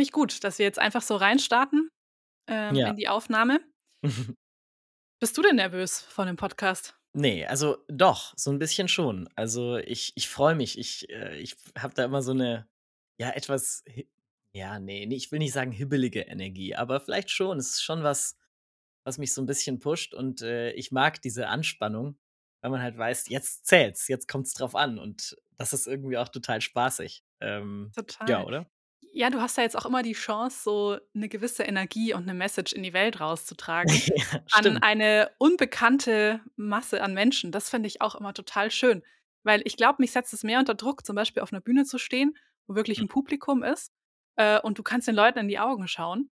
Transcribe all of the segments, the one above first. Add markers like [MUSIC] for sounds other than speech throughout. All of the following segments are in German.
finde ich gut, dass wir jetzt einfach so reinstarten ähm, Ja. in die Aufnahme. [LAUGHS] Bist du denn nervös vor dem Podcast? Ne, also doch, so 'n bisschen schon. Also, ich ich freue mich. Ich äh, ich habe da immer so 'ne, ja, etwas ja, ne, ne, ich will nicht sagen hibbelige Energie, aber vielleicht schon. Es ist schon was, was mich so 'n bisschen pusht und, äh, ich mag diese Anspannung, weil man halt weiß, jetzt zählt's, jetzt kommt's drauf an und das ist irgendwie auch total spaßig. Ähm, ja, Total. oder? Ja, du hast ja jetzt auch immer die Chance, so 'ne gewisse Energie und 'ne Message in die Welt [LAUGHS] rauszutragen Ja, an eine unbekannte Masse an Menschen. Das finde ich auch immer total schön, weil ich glaube, mich setzt es mehr unter Druck, zum Beispiel auf 'ner Bühne zu stehen, wo wirklich Hm. 'n Publikum ist, äh, und du kannst den Leuten in die Augen schauen.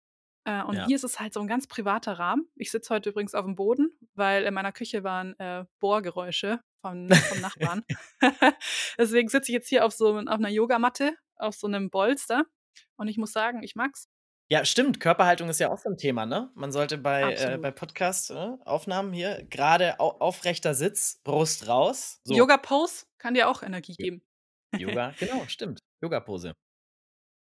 Äh, und Ja. hier ist es halt so 'n ganz privater Rahmen. Ich sitze heute übrigens aufm Boden, weil in meiner Küche waren, äh, Bohrgeräusche von vom Nachbarn. [LAUGHS] [LAUGHS] Deswegen sitze ich jetzt hier auf so auf 'ner Yogamatte, auf so 'nem Bolster und ich muss sagen, ich mag's. Ja, stimmt. Körperhaltung ist ja auch so 'n Thema, ne? Man sollte bei äh, bei Absolut. Podcast äh, Aufnahmen hier grade au aufrechter Sitz, Brust raus, so. Yoga Pose kann dir auch Energie geben. [LAUGHS] Yoga, genau, stimmt. Yogapose.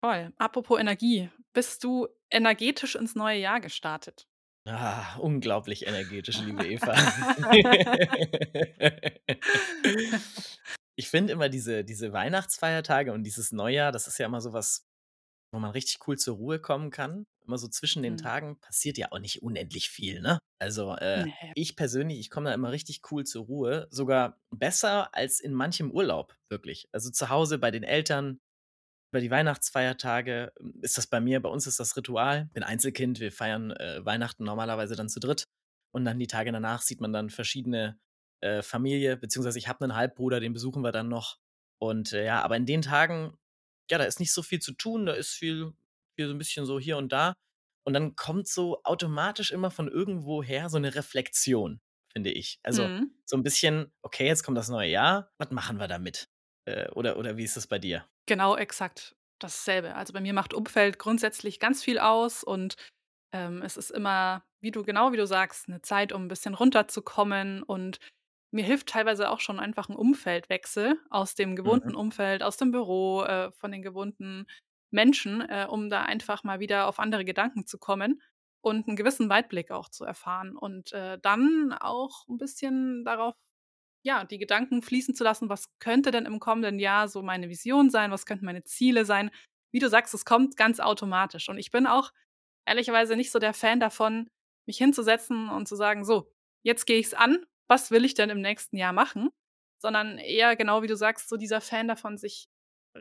Voll. Apropos Energie, bist du energetisch ins neue Jahr gestartet? Ah, unglaublich energetisch, liebe Eva. [LAUGHS] [LAUGHS] Ich finde immer diese diese Weihnachtsfeiertage und dieses Neujahr, das ist ja immer so was, wo man richtig cool zur Ruhe kommen kann. Immer so zwischen den Mhm. Tagen passiert ja auch nicht unendlich viel, ne? Also, äh, Ne. ich persönlich, ich komme da immer richtig cool zur Ruhe, sogar besser als in manchem Urlaub, wirklich. Also, zu Hause bei den Eltern, über die Weihnachtsfeiertage, hm, ist das bei mir bei uns ist das Ritual. Bin Einzelkind, wir feiern, äh, Weihnachten normalerweise dann zu dritt und dann die Tage danach sieht man dann verschiedene, äh, Familie, beziehungsweise ich habe 'nen Halbbruder, den besuchen wir dann noch. Und, äh, ja, aber in den Tagen, ja, da ist nicht so viel zu tun, da ist viel viel so 'n bisschen so hier und da. Und dann kommt so automatisch immer von irgendwoher so 'ne Reflexion, finde ich. Also, Mhm. so 'n bisschen: „Okay, jetzt kommt das neue Jahr. Was machen wir damit?“ Äh, oder oder wie ist das bei dir? Genau, exakt dasselbe. Also, bei mir macht Umfeld grundsätzlich ganz viel aus und, ähm, es ist immer, wie du genau wie du sagst, 'ne Zeit, um 'n bisschen runterzukommen und mir hilft teilweise auch schon einfach 'n Umfeldwechsel aus dem Mhm. gewohnten Umfeld, aus dem Büro, äh, von den gewohnten Menschen, äh, um da einfach mal wieder auf andere Gedanken zu kommen und 'n gewissen Weitblick auch zu erfahren und, äh, dann auch 'n bisschen darauf ja, die Gedanken fließen zu lassen: „Was könnte denn im kommenden Jahr so meine Vision sein? Was könnten meine Ziele sein?“ Wie du sagst, es kommt ganz automatisch und ich bin auch ehrlicherweise nicht so der Fan davon, mich hinzusetzen und zu sagen: „So, jetzt gehe ich's an. Was will ich denn im nächsten Jahr machen?“ Sondern eher genau wie du sagst, so dieser Fan davon, sich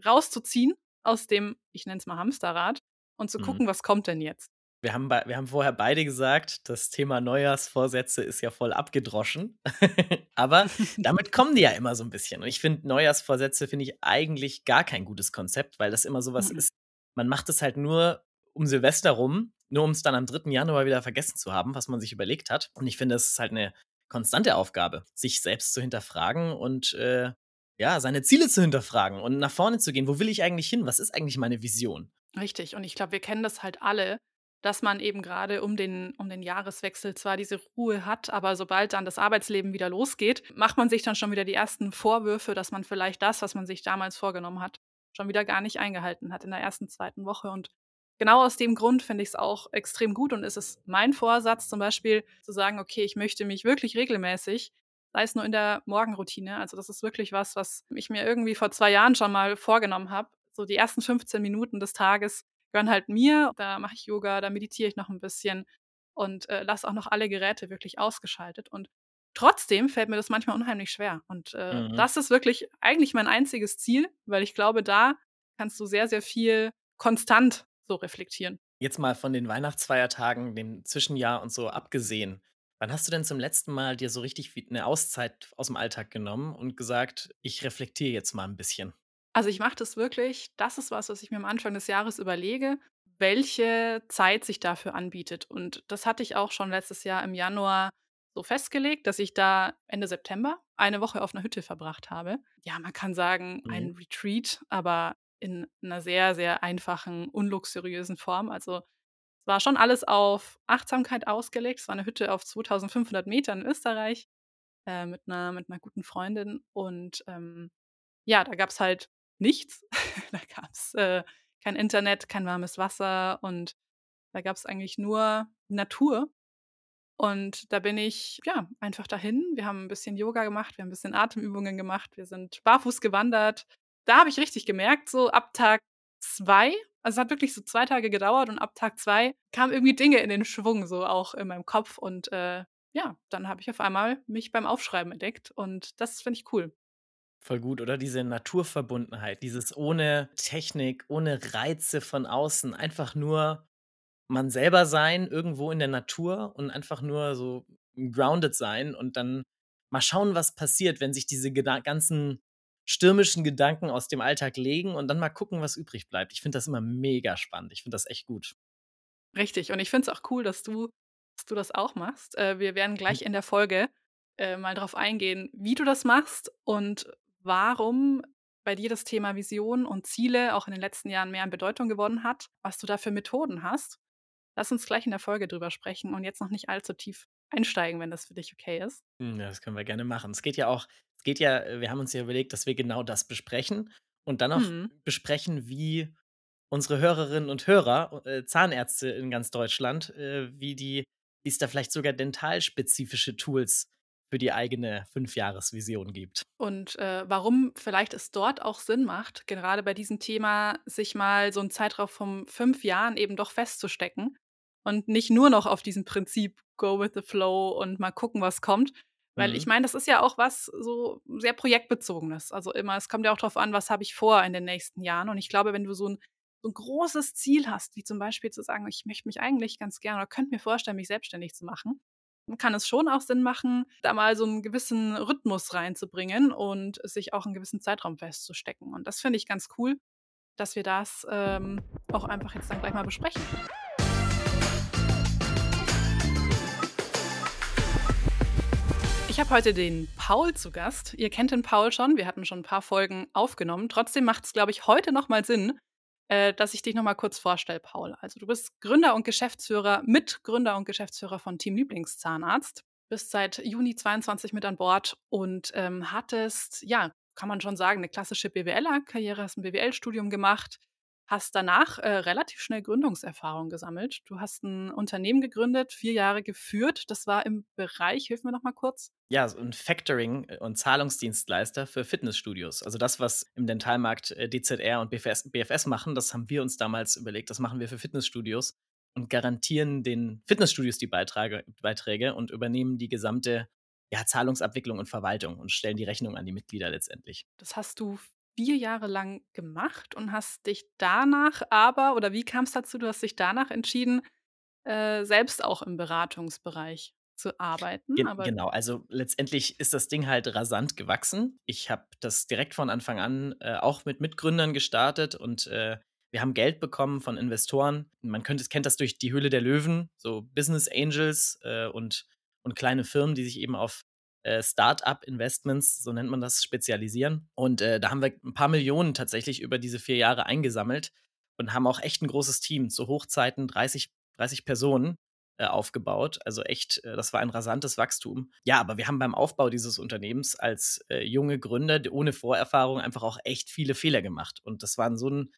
rauszuziehen aus dem, ich nenne es mal Hamsterrad und zu Mhm. gucken, was kommt denn jetzt? Wir haben wir haben vorher beide gesagt, das Thema Neujahrsvorsätze ist ja voll abgedroschen. [LAUGHS] Aber damit [LAUGHS] kommen die ja immer so 'n bisschen. Und ich finde, Neujahrsvorsätze finde ich eigentlich gar kein gutes Konzept, weil das immer so was Mhm. ist man macht es halt nur um Silvester rum, nur um's dann am 3. Januar wieder vergessen zu haben, was man sich überlegt hat. Und ich finde, das ist halt 'ne konstante Aufgabe, sich selbst zu hinterfragen und, äh, ja, seine Ziele zu hinterfragen und nach vorne zu gehen. Wo will ich eigentlich hin? Was ist eigentlich meine Vision? Richtig. Und ich glaube, wir kennen das halt alle, dass man eben grade um den um den Jahreswechsel zwar diese Ruhe hat, aber sobald dann das Arbeitsleben wieder losgeht, macht man sich dann schon wieder die ersten Vorwürfe, dass man vielleicht das, was man sich damals vorgenommen hat, schon wieder gar nicht eingehalten hat in der 1., 2. Woche. Und genau aus dem Grund finde ich's auch extrem gut und ist es mein Vorsatz, zum Beispiel zu sagen: „Okay, ich möchte mich wirklich regelmäßig, sei es nur in der Morgenroutine“ also, das ist wirklich was, was ich mir irgendwie vor 2 Jahren schon mal vorgenommen habe. So die ersten 15 Minuten des Tages gehören halt mir. Da mache ich Yoga, da meditiere ich noch 'n bisschen und, äh, lasse auch noch alle Geräte wirklich ausgeschaltet. Und trotzdem fällt mir das manchmal unheimlich schwer. Und, äh, Mhm. das ist wirklich eigentlich mein einziges Ziel, weil ich glaube, da kannst du sehr, sehr viel konstant so reflektieren. Jetzt mal von den Weihnachtsfeiertagen, dem Zwischenjahr und so abgesehen. Wann hast du denn zum letzten Mal dir so richtig wie 'ne Auszeit aus'm Alltag genommen und gesagt: „Ich reflektiere jetzt mal 'n bisschen?“ Also, ich mache das wirklich das ist was, was ich mir am Anfang des Jahres überlege, welche Zeit sich dafür anbietet. Und das hatte ich auch schon letztes Jahr im Januar so festgelegt, dass ich da Ende September eine Woche auf 'ner Hütte verbracht habe. Ja, man kann sagen, ein Mhm. Retreat, aber in 'ner sehr, sehr einfachen, unluxuriösen Form. Also, es war schon alles auf Achtsamkeit ausgelegt. Es war 'ne Hütte auf 2.500 m in Österreich, äh, mit 'ner mit 'ner guten Freundin und, ähm, ja, da gab's halt nichts. [LAUGHS] Da gab's, äh, kein Internet, kein warmes Wasser und da gab es eigentlich nur Natur. Und da bin ich, ja, einfach dahin. Wir haben ein bisschen Yoga gemacht, wir haben ein bisschen Atemübungen gemacht, wir sind barfuß gewandert. Da habe ich richtig gemerkt, so ab Tag zwei, also es hat wirklich so zwei Tage gedauert und ab Tag zwei kamen irgendwie Dinge in den Schwung, so auch in meinem Kopf. Und äh, ja, dann habe ich auf einmal mich beim Aufschreiben entdeckt und das finde ich cool. Voll gut, oder? Diese Naturverbundenheit, dieses ohne Technik, ohne Reize von außen, einfach nur man selber sein irgendwo in der Natur und einfach nur so grounded sein und dann mal schauen, was passiert, wenn sich diese ganzen stürmischen Gedanken aus dem Alltag legen und dann mal gucken, was übrig bleibt. Ich finde das immer mega spannend. Ich finde das echt gut. Richtig. Und ich finde es auch cool, dass du, dass du das auch machst. Äh, wir werden gleich in der Folge äh, mal darauf eingehen, wie du das machst und warum bei dir das Thema Vision und Ziele auch in den letzten Jahren mehr an Bedeutung gewonnen hat, was du da für Methoden hast. Lass uns gleich in der Folge drüber sprechen und jetzt noch nicht allzu tief einsteigen, wenn das für dich okay ist. Hm, ja, das können wir gerne machen. Es geht ja auch, es geht ja, äh, wir haben uns ja überlegt, dass wir genau das besprechen und dann auch Mhm. besprechen, wie unsere Hörerinnen und Hörer, äh, Zahnärzte in ganz Deutschland, äh, wie die, wie es da vielleicht sogar dentalspezifische Tools für die eigene Fünfjahresvision gibt. Und äh, warum vielleicht es dort auch Sinn macht, gerade bei diesem Thema, sich mal so einen Zeitraum von fünf Jahren eben doch festzustecken und nicht nur noch auf diesem Prinzip Go with the Flow und mal gucken, was kommt. Weil ich Mhm. meine, das ist ja auch was so sehr projektbezogenes. Also immer, es kommt ja auch darauf an, was habe ich vor in den nächsten Jahren. Und ich glaube, wenn du so ein, so ein großes Ziel hast, wie zum Beispiel zu sagen, ich möchte mich eigentlich ganz gerne oder könnte mir vorstellen, mich selbstständig zu machen, dann kann es schon auch Sinn machen, da mal so einen gewissen Rhythmus reinzubringen und sich auch einen gewissen Zeitraum festzustecken. Und das finde ich ganz cool, dass wir das ähm, auch einfach jetzt dann gleich mal besprechen. Ich habe heute den Paul zu Gast. Ihr kennt den Paul schon. Wir hatten schon ein paar Folgen aufgenommen. Trotzdem macht es, glaube ich, heute noch mal Sinn, äh, dass ich dich noch mal kurz vorstelle, Paul. Also du bist Gründer und Geschäftsführer, Mitgründer und Geschäftsführer von Team Lieblingszahnarzt. Bist seit Juni 22 mit an Bord und ähm, hattest, ja, kann man schon sagen, eine klassische BWLer-Karriere, hast ein BWL-Studium gemacht, hast danach äh, relativ schnell Gründungserfahrung gesammelt. Du hast ein Unternehmen gegründet, vier Jahre geführt. Das war im Bereich, hilf mir noch mal kurz. Ja, so 'n Factoring äh, und Zahlungsdienstleister für Fitnessstudios. Also das, was im Dentalmarkt, äh, DZR und BFS BFS machen, das haben wir uns damals überlegt, das machen wir für Fitnessstudios und garantieren den Fitnessstudios die Beitrage Beiträge und übernehmen die gesamte, ja, Zahlungsabwicklung und Verwaltung und stellen die Rechnung an die Mitglieder letztendlich. Das hast du 4 Jahre lang gemacht und hast dich danach aber oder wie kam es dazu, du hast dich danach entschieden, äh, selbst auch im Beratungsbereich zu arbeiten, Gen genau, also letztendlich ist das Ding halt rasant gewachsen. Ich habe das direkt von Anfang an, äh, auch mit Mitgründern gestartet und, äh, wir haben Geld bekommen von Investoren. Man könnte kennt das durch die Höhle der Löwen, so Business Angels, äh, und und kleine Firmen, die sich eben auf, äh, Start-up-Investments, so nennt man das, spezialisieren. Und, äh, da haben wir ein paar Millionen tatsächlich über diese 4 Jahre eingesammelt und haben auch echt ein großes Team, zu Hochzeiten 30 30 Personen äh, aufgebaut. Also echt, äh, das war ein rasantes Wachstum. Ja, aber wir haben beim Aufbau dieses Unternehmens als äh, junge Gründer ohne Vorerfahrung einfach auch echt viele Fehler gemacht. Und das war so ein,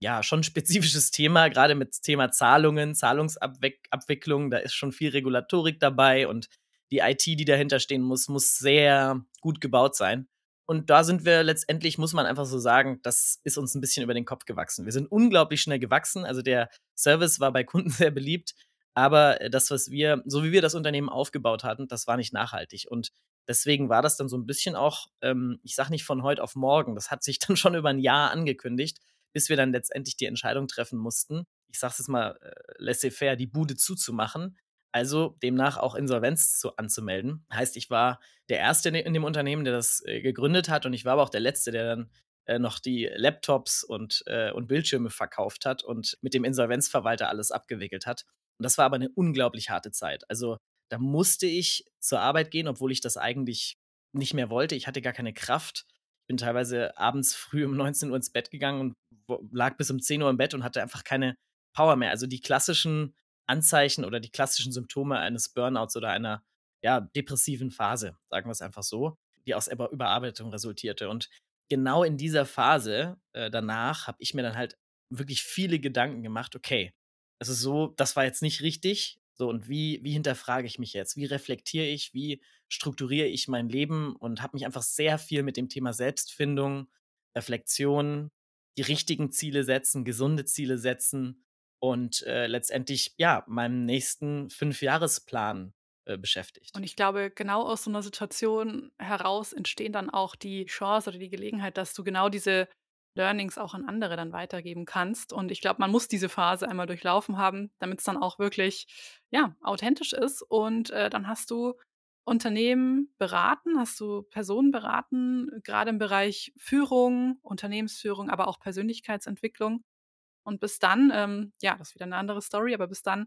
ja, schon [LAUGHS] spezifisches Thema, gerade mit Thema Zahlungen, Zahlungsabwicklung. Da ist schon viel Regulatorik dabei und die IT, die dahinter stehen muss, muss sehr gut gebaut sein. Und da sind wir letztendlich, muss man einfach so sagen, das ist uns ein bisschen über den Kopf gewachsen. Wir sind unglaublich schnell gewachsen. Also der Service war bei Kunden [LAUGHS] sehr beliebt. Aber äh, das, was wir, so wie wir das Unternehmen aufgebaut hatten, das war nicht nachhaltig. Und deswegen war das dann so ein bisschen auch, ähm, ich sage nicht von heute auf morgen, das hat sich [LAUGHS] dann schon über ein Jahr angekündigt, bis wir dann letztendlich die Entscheidung treffen mussten, ich sage es jetzt mal äh, laissez-faire, die Bude zuzumachen. Also demnach auch Insolvenz zu, anzumelden. Heißt, ich war der Erste in de- in dem Unternehmen, der das äh, gegründet hat und ich war aber auch der Letzte, der dann äh, noch die Laptops und, äh, und Bildschirme verkauft hat und mit dem Insolvenzverwalter alles abgewickelt hat. Und das war aber eine unglaublich harte Zeit. Also, da musste ich zur Arbeit gehen, obwohl ich das eigentlich nicht mehr wollte. Ich hatte gar keine Kraft. Ich bin teilweise abends früh um 19 Uhr ins Bett gegangen und lag bis um 10 Uhr im Bett und hatte einfach keine Power mehr. Also, die klassischen Anzeichen oder die klassischen Symptome eines Burnouts oder einer, ja, depressiven Phase, sagen wir es einfach so, die aus Über Überarbeitung resultierte. Und genau in dieser Phase, äh, danach habe ich mir dann halt wirklich viele Gedanken gemacht, okay, also so, das war jetzt nicht richtig. So, und wie, wie hinterfrage ich mich jetzt? Wie reflektiere ich? Wie strukturiere ich mein Leben? Und habe mich einfach sehr viel mit dem Thema Selbstfindung, Reflexion, die richtigen Ziele setzen, gesunde Ziele setzen und äh, letztendlich, ja, meinem nächsten Fünfjahresplan äh, beschäftigt. Und ich glaube, genau aus so einer Situation heraus entstehen dann auch die Chance oder die Gelegenheit, dass du genau diese Learnings auch an andere dann weitergeben kannst. Und ich glaube, man muss diese Phase einmal durchlaufen haben, damit es dann auch wirklich, ja, authentisch ist. Und äh, dann hast du Unternehmen beraten, hast du Personen beraten, gerade im Bereich Führung, Unternehmensführung, aber auch Persönlichkeitsentwicklung. Und bis dann, ähm, ja, das ist wieder eine andere Story, aber bis dann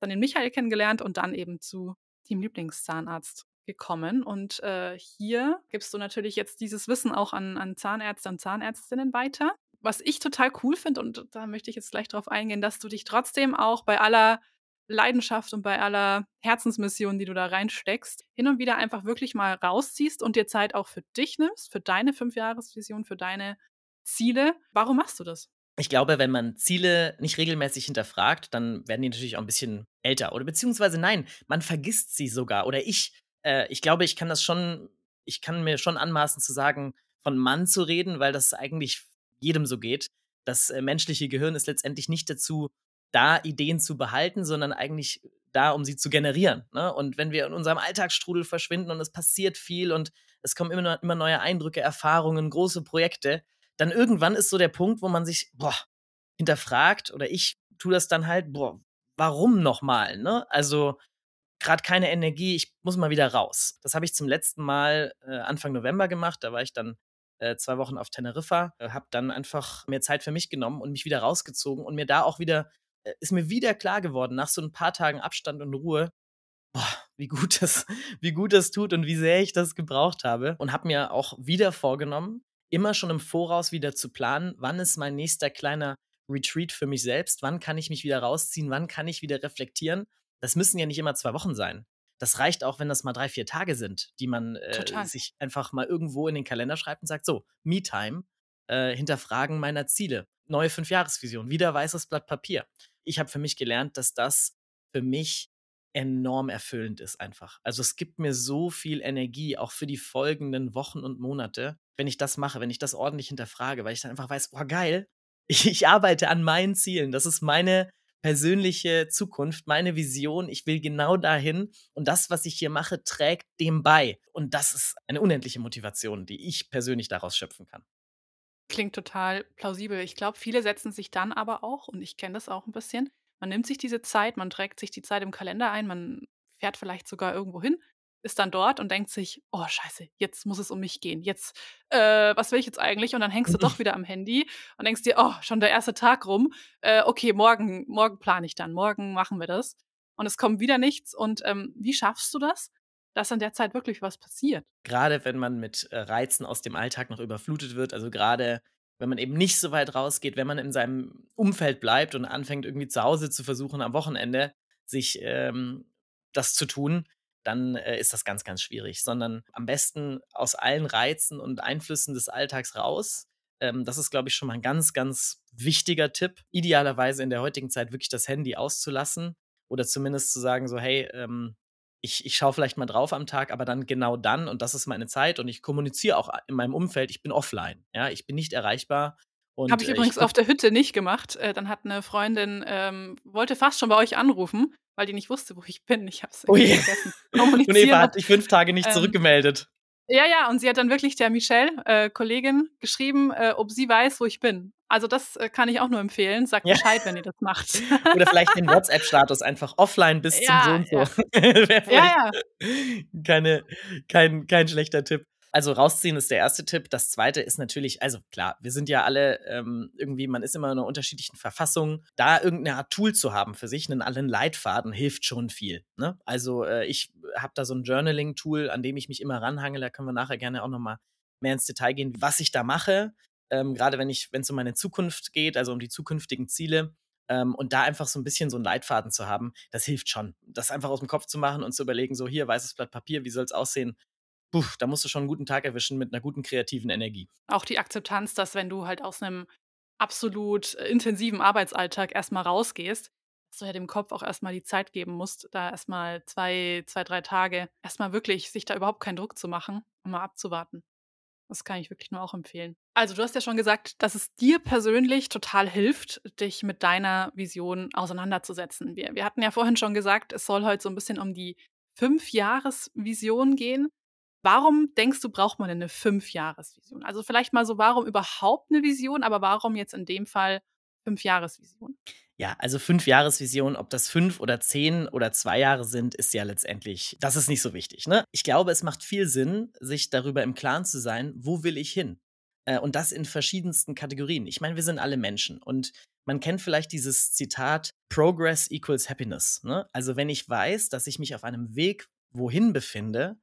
dann den Michael kennengelernt und dann eben zu Team Lieblingszahnarzt gekommen. Und äh, hier gibst du natürlich jetzt dieses Wissen auch an, an Zahnärzte und Zahnärztinnen weiter. Was ich total cool finde, und da möchte ich jetzt gleich drauf eingehen, dass du dich trotzdem auch bei aller Leidenschaft und bei aller Herzensmission, die du da reinsteckst, hin und wieder einfach wirklich mal rausziehst und dir Zeit auch für dich nimmst, für deine Fünfjahresvision, für deine Ziele. Warum machst du das? Ich glaube, wenn man Ziele nicht regelmäßig hinterfragt, dann werden die natürlich auch ein bisschen älter. Oder beziehungsweise nein, man vergisst sie sogar. Oder ich, äh, ich glaube, ich kann das schon, ich kann mir schon anmaßen zu sagen, von Mann zu reden, weil das eigentlich jedem so geht. Das äh, menschliche Gehirn ist letztendlich nicht dazu da, Ideen zu behalten, sondern eigentlich da, um sie zu generieren. Ne? Und wenn wir in unserem Alltagsstrudel verschwinden und es passiert viel und es kommen immer, immer neue Eindrücke, Erfahrungen, große Projekte, dann irgendwann ist so der Punkt, wo man sich, boah, hinterfragt oder ich tue das dann halt, boah, warum nochmal, ne? Also, gerade keine Energie, ich muss mal wieder raus. Das habe ich zum letzten Mal äh, Anfang November gemacht, da war ich dann äh, zwei Wochen auf Teneriffa, äh, habe dann einfach mehr Zeit für mich genommen und mich wieder rausgezogen und mir da auch wieder, äh, ist mir wieder klar geworden, nach so ein paar Tagen Abstand und Ruhe, boah, wie gut [LAUGHS] das, wie gut das tut und wie sehr ich das gebraucht habe. Und habe mir auch wieder vorgenommen, immer schon im Voraus wieder zu planen, wann ist mein nächster kleiner Retreat für mich selbst, wann kann ich mich wieder rausziehen, wann kann ich wieder reflektieren. Das müssen ja nicht immer zwei Wochen sein. Das reicht auch, wenn das mal drei, vier Tage sind, die man äh, sich einfach mal irgendwo in den Kalender schreibt und sagt, so, Me-Time, äh, hinterfragen meiner Ziele, neue Fünfjahresvision, wieder weißes Blatt Papier. Ich habe für mich gelernt, dass das für mich enorm erfüllend ist einfach. Also es gibt mir so viel Energie, auch für die folgenden Wochen und Monate, wenn ich das mache, wenn ich das ordentlich hinterfrage, weil ich dann einfach weiß, oh geil, [LAUGHS] ich, ich arbeite an meinen Zielen. Das ist meine persönliche Zukunft, meine Vision. Ich will genau dahin und das, was ich hier mache, trägt dem bei. Und das ist eine unendliche Motivation, die ich persönlich daraus schöpfen kann. Klingt total plausibel. Ich glaube, viele setzen sich dann aber auch, und ich kenne das auch ein bisschen, man nimmt sich diese Zeit, man trägt sich die Zeit im Kalender ein, man fährt vielleicht sogar irgendwo hin, ist dann dort und denkt sich, oh scheiße, jetzt muss es um mich gehen. Jetzt, äh, was will ich jetzt eigentlich? Und dann hängst du doch [LAUGHS] wieder am Handy und denkst dir, oh, schon der erste Tag rum. Äh, okay, morgen, morgen plane ich dann, morgen machen wir das. Und es kommt wieder nichts. Und ähm, wie schaffst du das? dass in der Zeit wirklich was passiert. Gerade wenn man mit äh, Reizen aus dem Alltag noch überflutet wird, also gerade wenn man eben nicht so weit rausgeht, wenn man in seinem Umfeld bleibt und anfängt irgendwie zu Hause zu versuchen, am Wochenende sich ähm, das zu tun, dann äh, ist das ganz, ganz schwierig. Sondern am besten aus allen Reizen und Einflüssen des Alltags raus. Ähm, das ist, glaube ich, schon mal ein ganz, ganz wichtiger Tipp. Idealerweise in der heutigen Zeit wirklich das Handy auszulassen oder zumindest zu sagen, so, hey, ähm, ich, ich schaue vielleicht mal drauf am Tag, aber dann genau dann und das ist meine Zeit und ich kommuniziere auch in meinem Umfeld, ich bin offline. Ja, ich bin nicht erreichbar. Habe ich äh, übrigens ich, auf der Hütte nicht gemacht. Äh, dann hat eine Freundin, ähm, wollte fast schon bei euch anrufen, weil die nicht wusste, wo ich bin. Ich habe es vergessen. [LAUGHS] Und Eva hat dich fünf Tage nicht ähm, zurückgemeldet. Ja, ja, und sie hat dann wirklich der Michelle, äh, Kollegin, geschrieben, äh, ob sie weiß, wo ich bin. Also das äh, kann ich auch nur empfehlen. Sagt ja. Bescheid, wenn ihr das macht. [LAUGHS] Oder vielleicht den WhatsApp-Status einfach offline bis [LAUGHS] ja, zum so und so. Ja. ja, ja. Keine, kein, kein schlechter Tipp. Also rausziehen ist der erste Tipp. Das zweite ist natürlich, also klar, wir sind ja alle ähm, irgendwie, man ist immer in einer unterschiedlichen Verfassung. Da irgendeine Art Tool zu haben für sich, einen allen Leitfaden, hilft schon viel. Ne? Also äh, ich habe da so ein Journaling-Tool, an dem ich mich immer ranhangel. Da können wir nachher gerne auch nochmal mehr ins Detail gehen, was ich da mache. Ähm, Gerade wenn ich, wenn es um meine Zukunft geht, also um die zukünftigen Ziele. Ähm, und da einfach so ein bisschen so einen Leitfaden zu haben, das hilft schon. Das einfach aus dem Kopf zu machen und zu überlegen, so hier, weißes Blatt Papier, wie soll es aussehen? Puh, da musst du schon einen guten Tag erwischen mit einer guten kreativen Energie. Auch die Akzeptanz, dass wenn du halt aus einem absolut äh, intensiven Arbeitsalltag erst mal rausgehst, dass du ja dem Kopf auch erst mal die Zeit geben musst, da erst mal 2, 2, 3 Tage erst mal wirklich sich da überhaupt keinen Druck zu machen und mal abzuwarten. Das kann ich wirklich nur auch empfehlen. Also, du hast ja schon gesagt, dass es dir persönlich total hilft, dich mit deiner Vision auseinanderzusetzen. Wir wir hatten ja vorhin schon gesagt, es soll heute so ein bisschen um die Fünfjahresvision gehen. Warum denkst du, braucht man denn 'ne Fünfjahresvision? Also, vielleicht mal so, warum überhaupt eine Vision, aber warum jetzt in dem Fall Fünfjahresvision? Ja, also Fünf-Jahres-Vision, ob das 5 oder 10 oder 2 Jahre sind, ist ja letztendlich das ist nicht so wichtig, ne? Ich glaube, es macht viel Sinn, sich darüber im Klaren zu sein, wo will ich hin? Äh, und das in verschiedensten Kategorien. Ich meine, wir sind alle Menschen und man kennt vielleicht dieses Zitat: „Progress equals Happiness“, ne? Also, wenn ich weiß, dass ich mich auf einem Weg wohin befinde,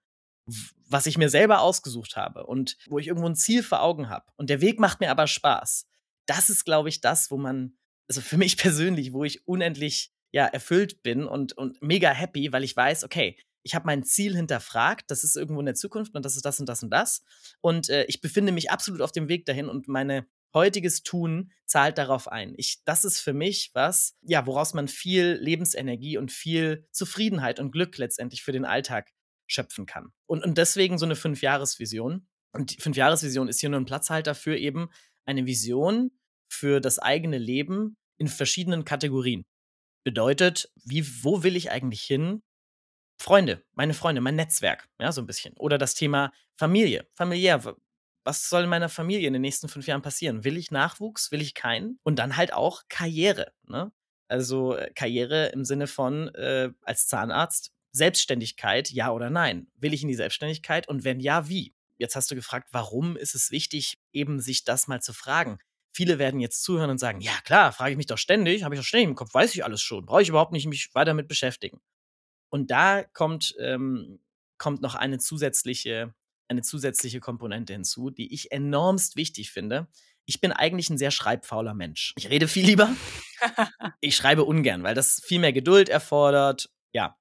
was ich mir selber ausgesucht habe und wo ich irgendwo ein Ziel vor Augen habe und der Weg macht mir aber Spaß. Das ist, glaube ich, das, wo man also für mich [LAUGHS] persönlich, wo ich unendlich, ja, erfüllt bin und und mega happy, weil ich weiß, okay, ich habe mein Ziel hinterfragt, das ist irgendwo in der Zukunft und das ist das und das und das. Und, äh, ich befinde mich absolut auf dem Weg dahin und meine heutiges Tun zahlt darauf ein. Ich das ist für mich was, ja, woraus man viel Lebensenergie und viel Zufriedenheit und Glück letztendlich für den Alltag schöpfen kann. Und und deswegen so eine Fünfjahresvision. Und die Fünfjahresvision ist hier nur ein Platzhalter für eben eine Vision für das eigene Leben in verschiedenen Kategorien. Bedeutet, wie wo will ich eigentlich hin? Freunde, meine Freunde, mein Netzwerk, ja, so ein bisschen. Oder das Thema Familie, familiär. Was soll in meiner Familie in den nächsten 5 Jahren passieren? Will ich Nachwuchs? Will ich keinen? Und dann halt auch Karriere, ne? Also, äh, Karriere im Sinne von, äh, als Zahnarzt, Selbstständigkeit, ja oder nein? Will ich in die Selbstständigkeit und wenn ja, wie? Jetzt hast du gefragt, warum ist es wichtig, eben sich das mal zu fragen? Viele werden jetzt zuhören und sagen: „Ja klar, frage ich mich doch ständig, habe ich doch ständig im Kopf, weiß ich alles schon, brauche ich überhaupt nicht mich weiter mit beschäftigen.“ Und da kommt ähm, kommt noch eine zusätzliche eine zusätzliche Komponente hinzu, die ich enormst wichtig finde. Ich bin eigentlich ein sehr schreibfauler Mensch. Ich rede viel lieber. [LAUGHS] Ich schreibe ungern, weil das viel mehr Geduld erfordert. Ja,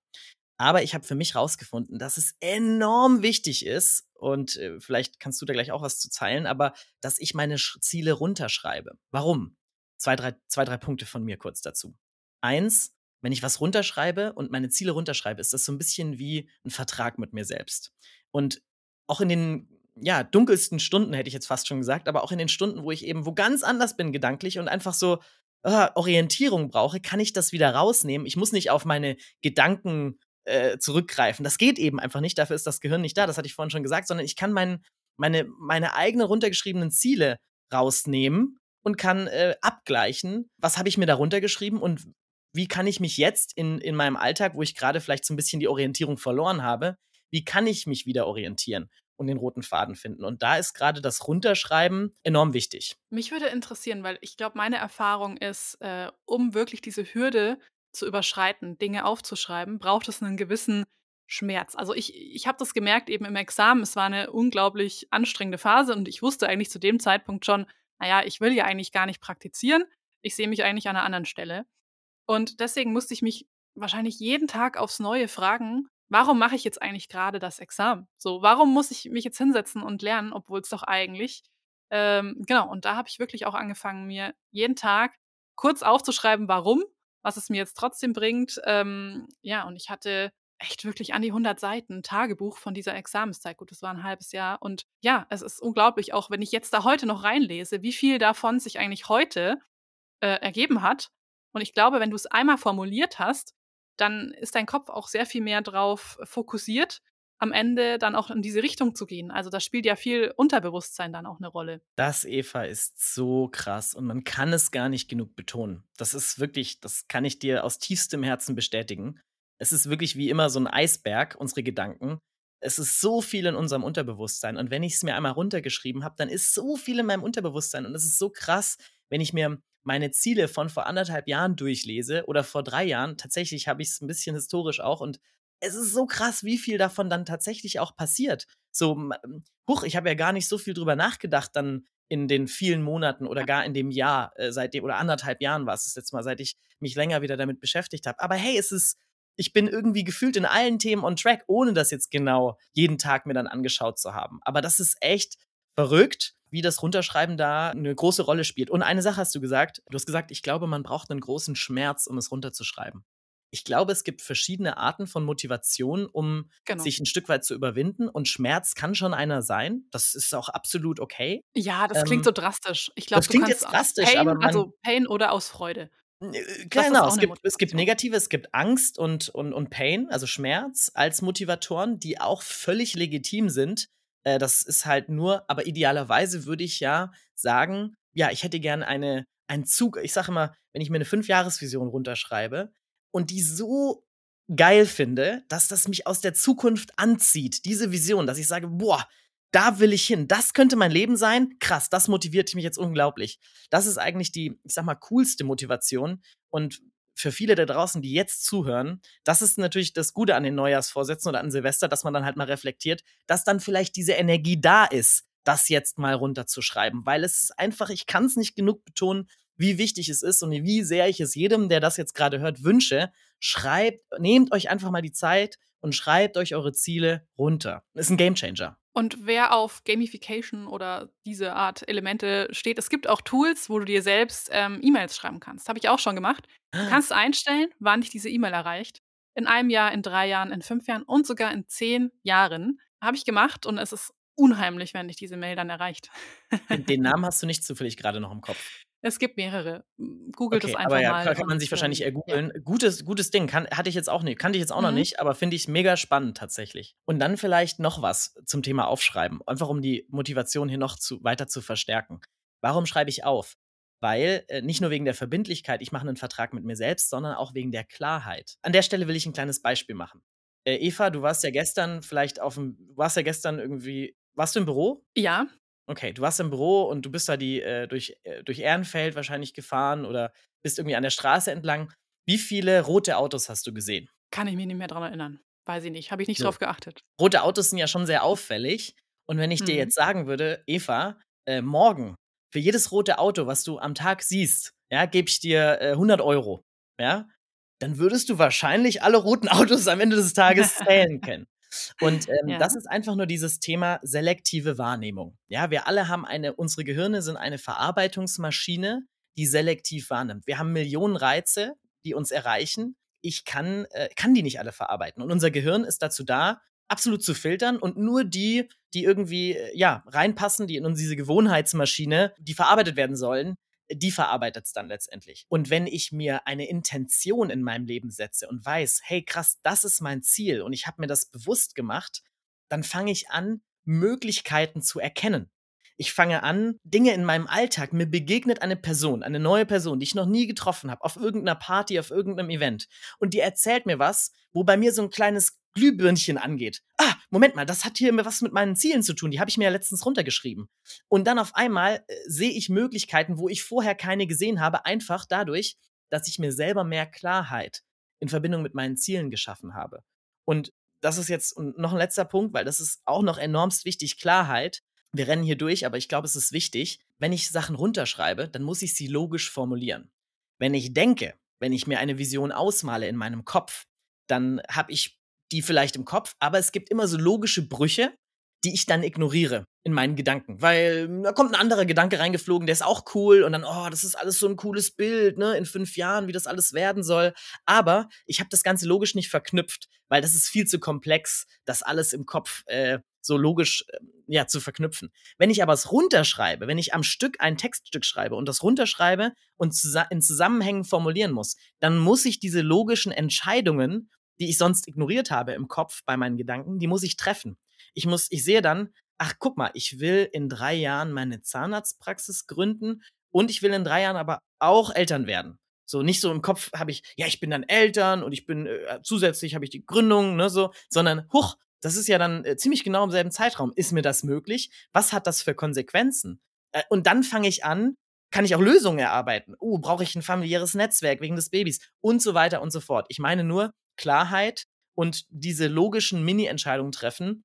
aber ich habe für mich rausgefunden, dass es enorm wichtig ist und, äh, vielleicht kannst du da gleich auch was zu teilen, aber dass ich meine Sch Ziele runterschreibe. Warum? Zwei, drei, zwei, drei Punkte von mir kurz dazu. Eins: Wenn ich was runterschreibe und meine Ziele runterschreibe, ist das so ein bisschen wie ein Vertrag mit mir selbst. Und auch in den, ja, dunkelsten Stunden, hätte ich jetzt fast schon gesagt, aber auch in den Stunden, wo ich eben wo ganz anders bin gedanklich und einfach so, ah, Orientierung brauche, kann ich das wieder rausnehmen. Ich muss nicht auf meine Gedanken äh, zurückgreifen. Das geht eben einfach nicht, dafür ist das Gehirn nicht da, das hatte ich vorhin schon gesagt, sondern ich kann mein, meine, meine eigenen runtergeschriebenen Ziele rausnehmen und kann äh, abgleichen, was habe ich mir da runtergeschrieben und wie kann ich mich jetzt in, in meinem Alltag, wo ich gerade vielleicht so ein bisschen die Orientierung verloren habe, wie kann ich mich wieder orientieren und den roten Faden finden? Und da ist gerade das Runterschreiben enorm wichtig. Mich würde interessieren, weil ich glaube, meine Erfahrung ist, äh, um wirklich diese Hürde zu überschreiten, Dinge aufzuschreiben, braucht es einen gewissen Schmerz. Also, ich ich habe das gemerkt eben im Examen, es war eine unglaublich anstrengende Phase und ich wusste eigentlich zu dem Zeitpunkt schon: „Na ja, ich will ja eigentlich gar nicht praktizieren. Ich sehe mich eigentlich an einer anderen Stelle.“ Und deswegen musste ich mich wahrscheinlich jeden Tag aufs Neue fragen: „Warum mache ich jetzt eigentlich gerade das Examen? So, warum muss ich mich jetzt hinsetzen und lernen, obwohl es doch eigentlich“ ähm, genau, und da habe ich wirklich auch angefangen, mir jeden Tag kurz aufzuschreiben, warum was es mir jetzt trotzdem bringt. Ähm, ja, und ich hatte echt wirklich an die 100 Seiten Tagebuch von dieser Examenszeit. Gut, das war ein halbes Jahr. Und ja, es ist unglaublich, auch wenn ich jetzt da heute noch reinlese, wie viel davon sich eigentlich heute äh, ergeben hat. Und ich glaube, wenn du es einmal formuliert hast, dann ist dein Kopf auch sehr viel mehr drauf fokussiert, am Ende dann auch in diese Richtung zu gehen. Also da spielt ja viel Unterbewusstsein dann auch eine Rolle. Das, Eva, ist so krass und man kann es gar nicht genug betonen. Das ist wirklich das kann ich dir aus tiefstem Herzen bestätigen. Es ist wirklich wie immer so ein Eisberg, unsere Gedanken. Es ist so viel in unserem Unterbewusstsein und wenn ich es mir einmal runtergeschrieben habe, dann ist so viel in meinem Unterbewusstsein und es ist so krass, wenn ich mir meine Ziele von vor anderthalb Jahren durchlese oder vor 3 Jahren. Tatsächlich habe ich es ein bisschen historisch auch und es ist so krass, wie viel davon dann tatsächlich auch passiert. So, ähm, huch, ich habe ja gar nicht so viel drüber nachgedacht dann in den vielen Monaten oder gar in dem Jahr, äh, seitdem oder anderthalb Jahren war es das letzte Mal, seit ich mich länger wieder damit beschäftigt habe. Aber hey, es ist ich bin irgendwie gefühlt in allen Themen on track, ohne das jetzt genau jeden Tag mir dann angeschaut zu haben. Aber das ist echt verrückt wie das Runterschreiben da eine große Rolle spielt. Und eine Sache hast du gesagt. Du hast gesagt, ich glaube, man braucht einen großen Schmerz, um es runterzuschreiben. Ich glaube, es gibt verschiedene Arten von Motivation, um Genau. sich ein Stück weit zu überwinden und Schmerz kann schon einer sein. Das ist auch absolut okay. Ja, das klingt Ähm, so drastisch. Ich glaube, das klingt jetzt drastisch, Pain aber man also Pain oder aus Freude. Äh, genau, es gibt es gibt negative, es gibt Angst und und und Pain, also Schmerz als Motivatoren, die auch völlig legitim sind. Äh, das ist halt nur aber idealerweise würde ich ja sagen: „Ja, ich hätte gern eine einen Zug“ ich sage immer, wenn ich mir 'ne Fünfjahresvision runterschreibe und die so geil finde, dass das mich aus der Zukunft anzieht, diese Vision, dass ich sage: „Boah, da will ich hin. Das könnte mein Leben sein. Krass, das motiviert mich jetzt unglaublich.“ Das ist eigentlich die, ich sage mal, coolste Motivation. Und für viele da draußen, die jetzt zuhören, das ist natürlich das Gute an den Neujahrsvorsätzen oder an Silvester, dass man dann halt mal reflektiert, dass dann vielleicht diese Energie da ist, das jetzt mal runterzuschreiben. Weil es ist einfach, ich kann es nicht genug betonen, wie wichtig es ist und wie sehr ich es jedem, der das jetzt gerade hört, wünsche. Schreibt, nehmt euch einfach mal die Zeit und schreibt euch eure Ziele runter. Ist ein Gamechanger. Und wer auf Gamification oder diese Art Elemente steht, es gibt auch Tools, wo du dir selbst, ähm, E-Mails schreiben kannst. Habe ich auch schon gemacht. Du kannst einstellen, wann dich diese E-Mail erreicht. In einem Jahr, in 3 Jahren, in 5 Jahren und sogar in 10 Jahren. Habe ich gemacht und es ist unheimlich, wenn dich diese Mail dann erreicht. Den [LAUGHS] Namen hast du nicht zufällig gerade noch im Kopf? Es gibt mehrere. Googelt es Okay, einfach aber ja, mal ka kann man sich wahrscheinlich ähm, eher ja. googeln. Gutes gutes Ding, kann hatte ich jetzt auch nicht kannte ich jetzt auch noch Mhm. nicht, aber finde ich mega spannend tatsächlich. Und dann vielleicht noch was zum Thema Aufschreiben, einfach um die Motivation hier noch zu weiter zu verstärken. Warum schreibe ich auf? Weil, äh, nicht nur wegen der Verbindlichkeit, ich mache 'nen Vertrag mit mir selbst, sondern auch wegen der Klarheit. An der Stelle will ich 'n kleines Beispiel machen. Äh, Eva, du warst ja gestern vielleicht auf'm du warst ja gestern irgendwie warst du im Büro? Ja. Okay, du warst im Büro und du bist da die äh, durch äh, durch Ehrenfeld wahrscheinlich gefahren oder bist irgendwie an der Straße entlang. Wie viele rote Autos hast du gesehen? Kann ich mich nicht mehr dran erinnern. Weiß ich nicht. Habe ich nicht So. drauf geachtet. Rote Autos sind ja schon sehr auffällig. Und wenn ich dir Mhm. jetzt sagen würde: „Eva, äh, morgen für jedes rote Auto, was du am Tag siehst, ja, gebe ich dir, äh, 100 €“, ja, dann würdest du wahrscheinlich alle roten [LAUGHS] Autos am Ende des Tages [LAUGHS] zählen können. Und, [LAUGHS] ähm, Ja. das ist einfach nur dieses Thema selektive Wahrnehmung. Ja, wir alle haben eine unsere Gehirne sind eine Verarbeitungsmaschine, die selektiv wahrnimmt. Wir haben Millionen Reize, die uns erreichen. Ich kann äh, kann die nicht alle verarbeiten. Und unser Gehirn ist dazu da, absolut zu filtern und nur die, die irgendwie, äh, ja, reinpassen, die in uns diese Gewohnheitsmaschine, die verarbeitet werden sollen, die verarbeitet's dann letztendlich. Und wenn ich mir eine Intention in meinem Leben setze und weiß: „Hey, krass, das ist mein Ziel und ich habe mir das bewusst gemacht“, dann fange ich an, Möglichkeiten zu erkennen. Ich fange an, Dinge in meinem Alltag mir begegnet eine Person, eine neue Person, die ich noch nie getroffen habe, auf irgend 'ner Party, auf irgendeinem Event. Und die erzählt mir was, wo bei mir so 'n kleines Glühbirnchen angeht. „Ah, Moment mal, das hat hier was mit meinen Zielen zu tun, die habe ich mir ja letztens runtergeschrieben.“ Und dann auf einmal, äh, sehe ich Möglichkeiten, wo ich vorher keine gesehen habe, einfach dadurch, dass ich mir selber mehr Klarheit in Verbindung mit meinen Zielen geschaffen habe. Und das ist jetzt noch 'n letzter Punkt, weil das ist auch noch enormst wichtig, Klarheit. Wir rennen hier durch, aber ich glaube, es ist wichtig. Wenn ich Sachen runterschreibe, dann muss ich sie logisch formulieren. Wenn ich denke, wenn ich mir eine Vision ausmale in meinem Kopf, dann habe ich die vielleicht im Kopf, aber es gibt immer so logische Brüche, die ich dann ignoriere in meinen Gedanken, weil da kommt 'n anderer Gedanke reingeflogen, der ist auch cool und dann: „Oh, das ist alles so 'n cooles Bild, ne, in 5 Jahren, wie das alles werden soll.“ Aber ich habe das Ganze logisch nicht verknüpft, weil das ist viel zu komplex, das alles im Kopf, äh, so logisch, ähm, ja, zu verknüpfen. Wenn ich aber es runterschreibe, wenn ich am Stück ein Textstück schreibe und das runterschreibe und in Zusammenhängen formulieren muss, dann muss ich diese logischen Entscheidungen, die ich sonst ignoriert habe im Kopf bei meinen Gedanken, die muss ich treffen. Ich muss ich sehe dann: „Ach, guck mal, ich will in 3 Jahren meine Zahnarztpraxis gründen und ich will in 3 Jahren aber auch Eltern werden.“ So, nicht so im Kopf habe ich: „Ja, ich bin dann Eltern und ich bin äh, zusätzlich habe ich die Gründung“, ne, so, sondern: „Huch, das ist ja dann, äh, ziemlich genau im selben Zeitraum. Ist mir das möglich? Was hat das für Konsequenzen?“ Äh, und dann fange ich an kann ich auch Lösungen erarbeiten. „Oh, brauche ich 'n familiäres Netzwerk wegen des Babys?“ Und so weiter und so fort. Ich meine nur Klarheit und diese logischen Mini-Entscheidungen treffen,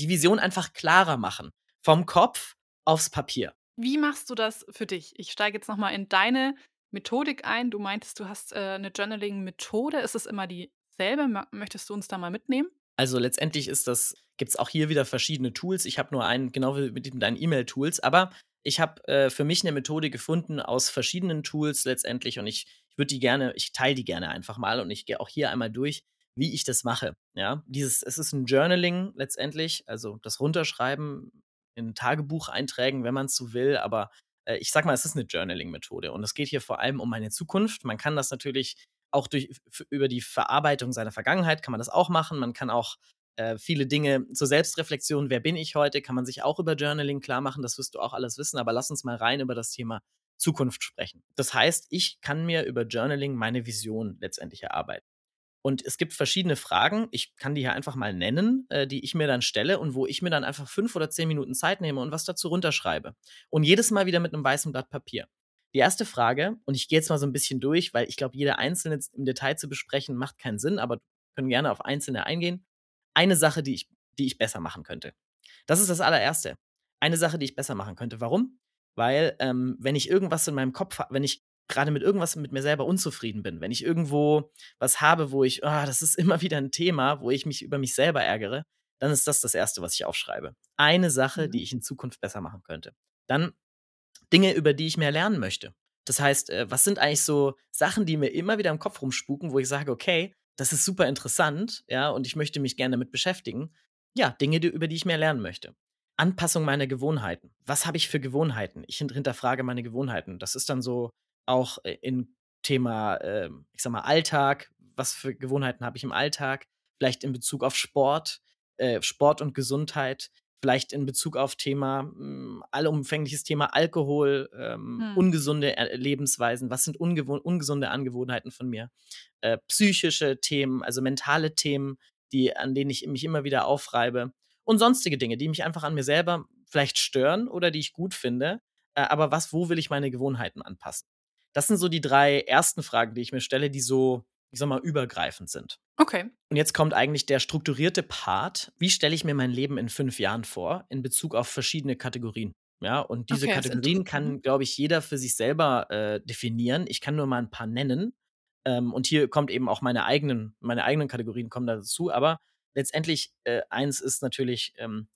die Vision einfach klarer machen, vom Kopf aufs Papier. Wie machst du das für dich? Ich steige jetzt noch mal in deine Methodik ein. Du meintest, du hast, äh, 'ne Journaling-Methode. Ist es immer dieselbe? Möchtest du uns da mal mitnehmen? Also, letztendlich ist das gibt's auch hier wieder verschiedene Tools. Ich habe nur einen genau wie mit deinen E-Mail-Tools, aber ich habe, äh, für mich 'ne Methode gefunden aus verschiedenen Tools letztendlich und ich ich würde die gerne ich teile die gerne einfach mal und ich gehe auch hier einmal durch, wie ich das mache, ja? Dieses es ist 'n Journaling letztendlich, also, das Runterschreiben in Tagebucheinträgen, wenn man's so will, aber, äh, ich sage mal, es ist 'ne Journaling-Methode und es geht hier vor allem um meine Zukunft. Man kann das natürlich auch durch über die Verarbeitung seiner Vergangenheit kann man das auch machen. Man kann auch, äh, viele Dinge zur Selbstreflexion, wer bin ich heute, kann man sich auch über Journaling klarmachen. Das wirst du auch alles wissen, aber lass uns mal rein über das Thema Zukunft sprechen. Das heißt, ich kann mir über Journaling meine Vision letztendlich erarbeiten. Und es gibt verschiedene Fragen, ich kann die hier einfach mal nennen, äh, die ich mir dann stelle und wo ich mir dann einfach 5 oder 10 Minuten Zeit nehme und was dazu runterschreibe. Und jedes Mal wieder mit 'nem weißen Blatt Papier. Die 1. Frage und ich gehe jetzt mal so 'n bisschen durch, weil ich glaube, jede einzelne im Detail zu besprechen, macht keinen Sinn, aber können gerne auf einzelne eingehen. Eine Sache, die ich die ich besser machen könnte. Das ist das Allererste. Eine Sache, die ich besser machen könnte. Warum? Weil, ähm, wenn ich irgendwas in meinem Kopf ha wenn ich grade mit irgendwas mit mir selber unzufrieden bin, wenn ich irgendwo was habe, wo ich ah, das ist [LAUGHS] immer wieder 'n Thema, wo ich mich über mich selber ärgere, dann ist das das Erste, was ich aufschreibe. Eine Sache, Mhm. die ich in Zukunft besser machen könnte. Dann Dinge, über die ich mehr lernen möchte. Das heißt, äh, was sind eigentlich so Sachen, die mir immer wieder im Kopf rumspuken, wo ich sage: „Okay, das ist super interessant, ja, und ich möchte mich gerne damit beschäftigen.“ Ja, Dinge, die über die ich mehr lernen möchte. Anpassung meiner Gewohnheiten. Was habe ich für Gewohnheiten? Ich hin hinterfrage meine Gewohnheiten. Das ist dann so auch, äh, in Thema, ähm, ich sage mal, Alltag. Was für Gewohnheiten habe ich im Alltag? Vielleicht in Bezug auf Sport, äh, Sport und Gesundheit, vielleicht in Bezug auf Thema hm, allumfängliches Thema Alkohol, ähm, Mhm. ungesunde, äh, Lebensweisen. Was sind ungesunde Angewohnheiten von mir? Äh, psychische Themen, also, mentale Themen, die an denen ich mich immer wieder aufreibe und sonstige Dinge, die mich einfach an mir selber vielleicht stören oder die ich gut finde. Äh, aber was wo will ich meine Gewohnheiten anpassen? Das sind so die 3 1. Fragen, die ich mir stelle, die so, ich sage mal, übergreifend sind. Okay. Und jetzt kommt eigentlich der strukturierte Part. Wie stelle ich mir mein Leben in 5 Jahren vor in Bezug auf verschiedene Kategorien? Ja, und diese Okay, Kategorien kann, glaube ich, jeder für sich selber, äh, definieren. Ich kann nur mal 'n paar nennen. Ähm, und hier kommt eben auch meine eigenen meine eigenen Kategorien kommen da dazu. Aber letztendlich, äh, eins ist natürlich, ähm,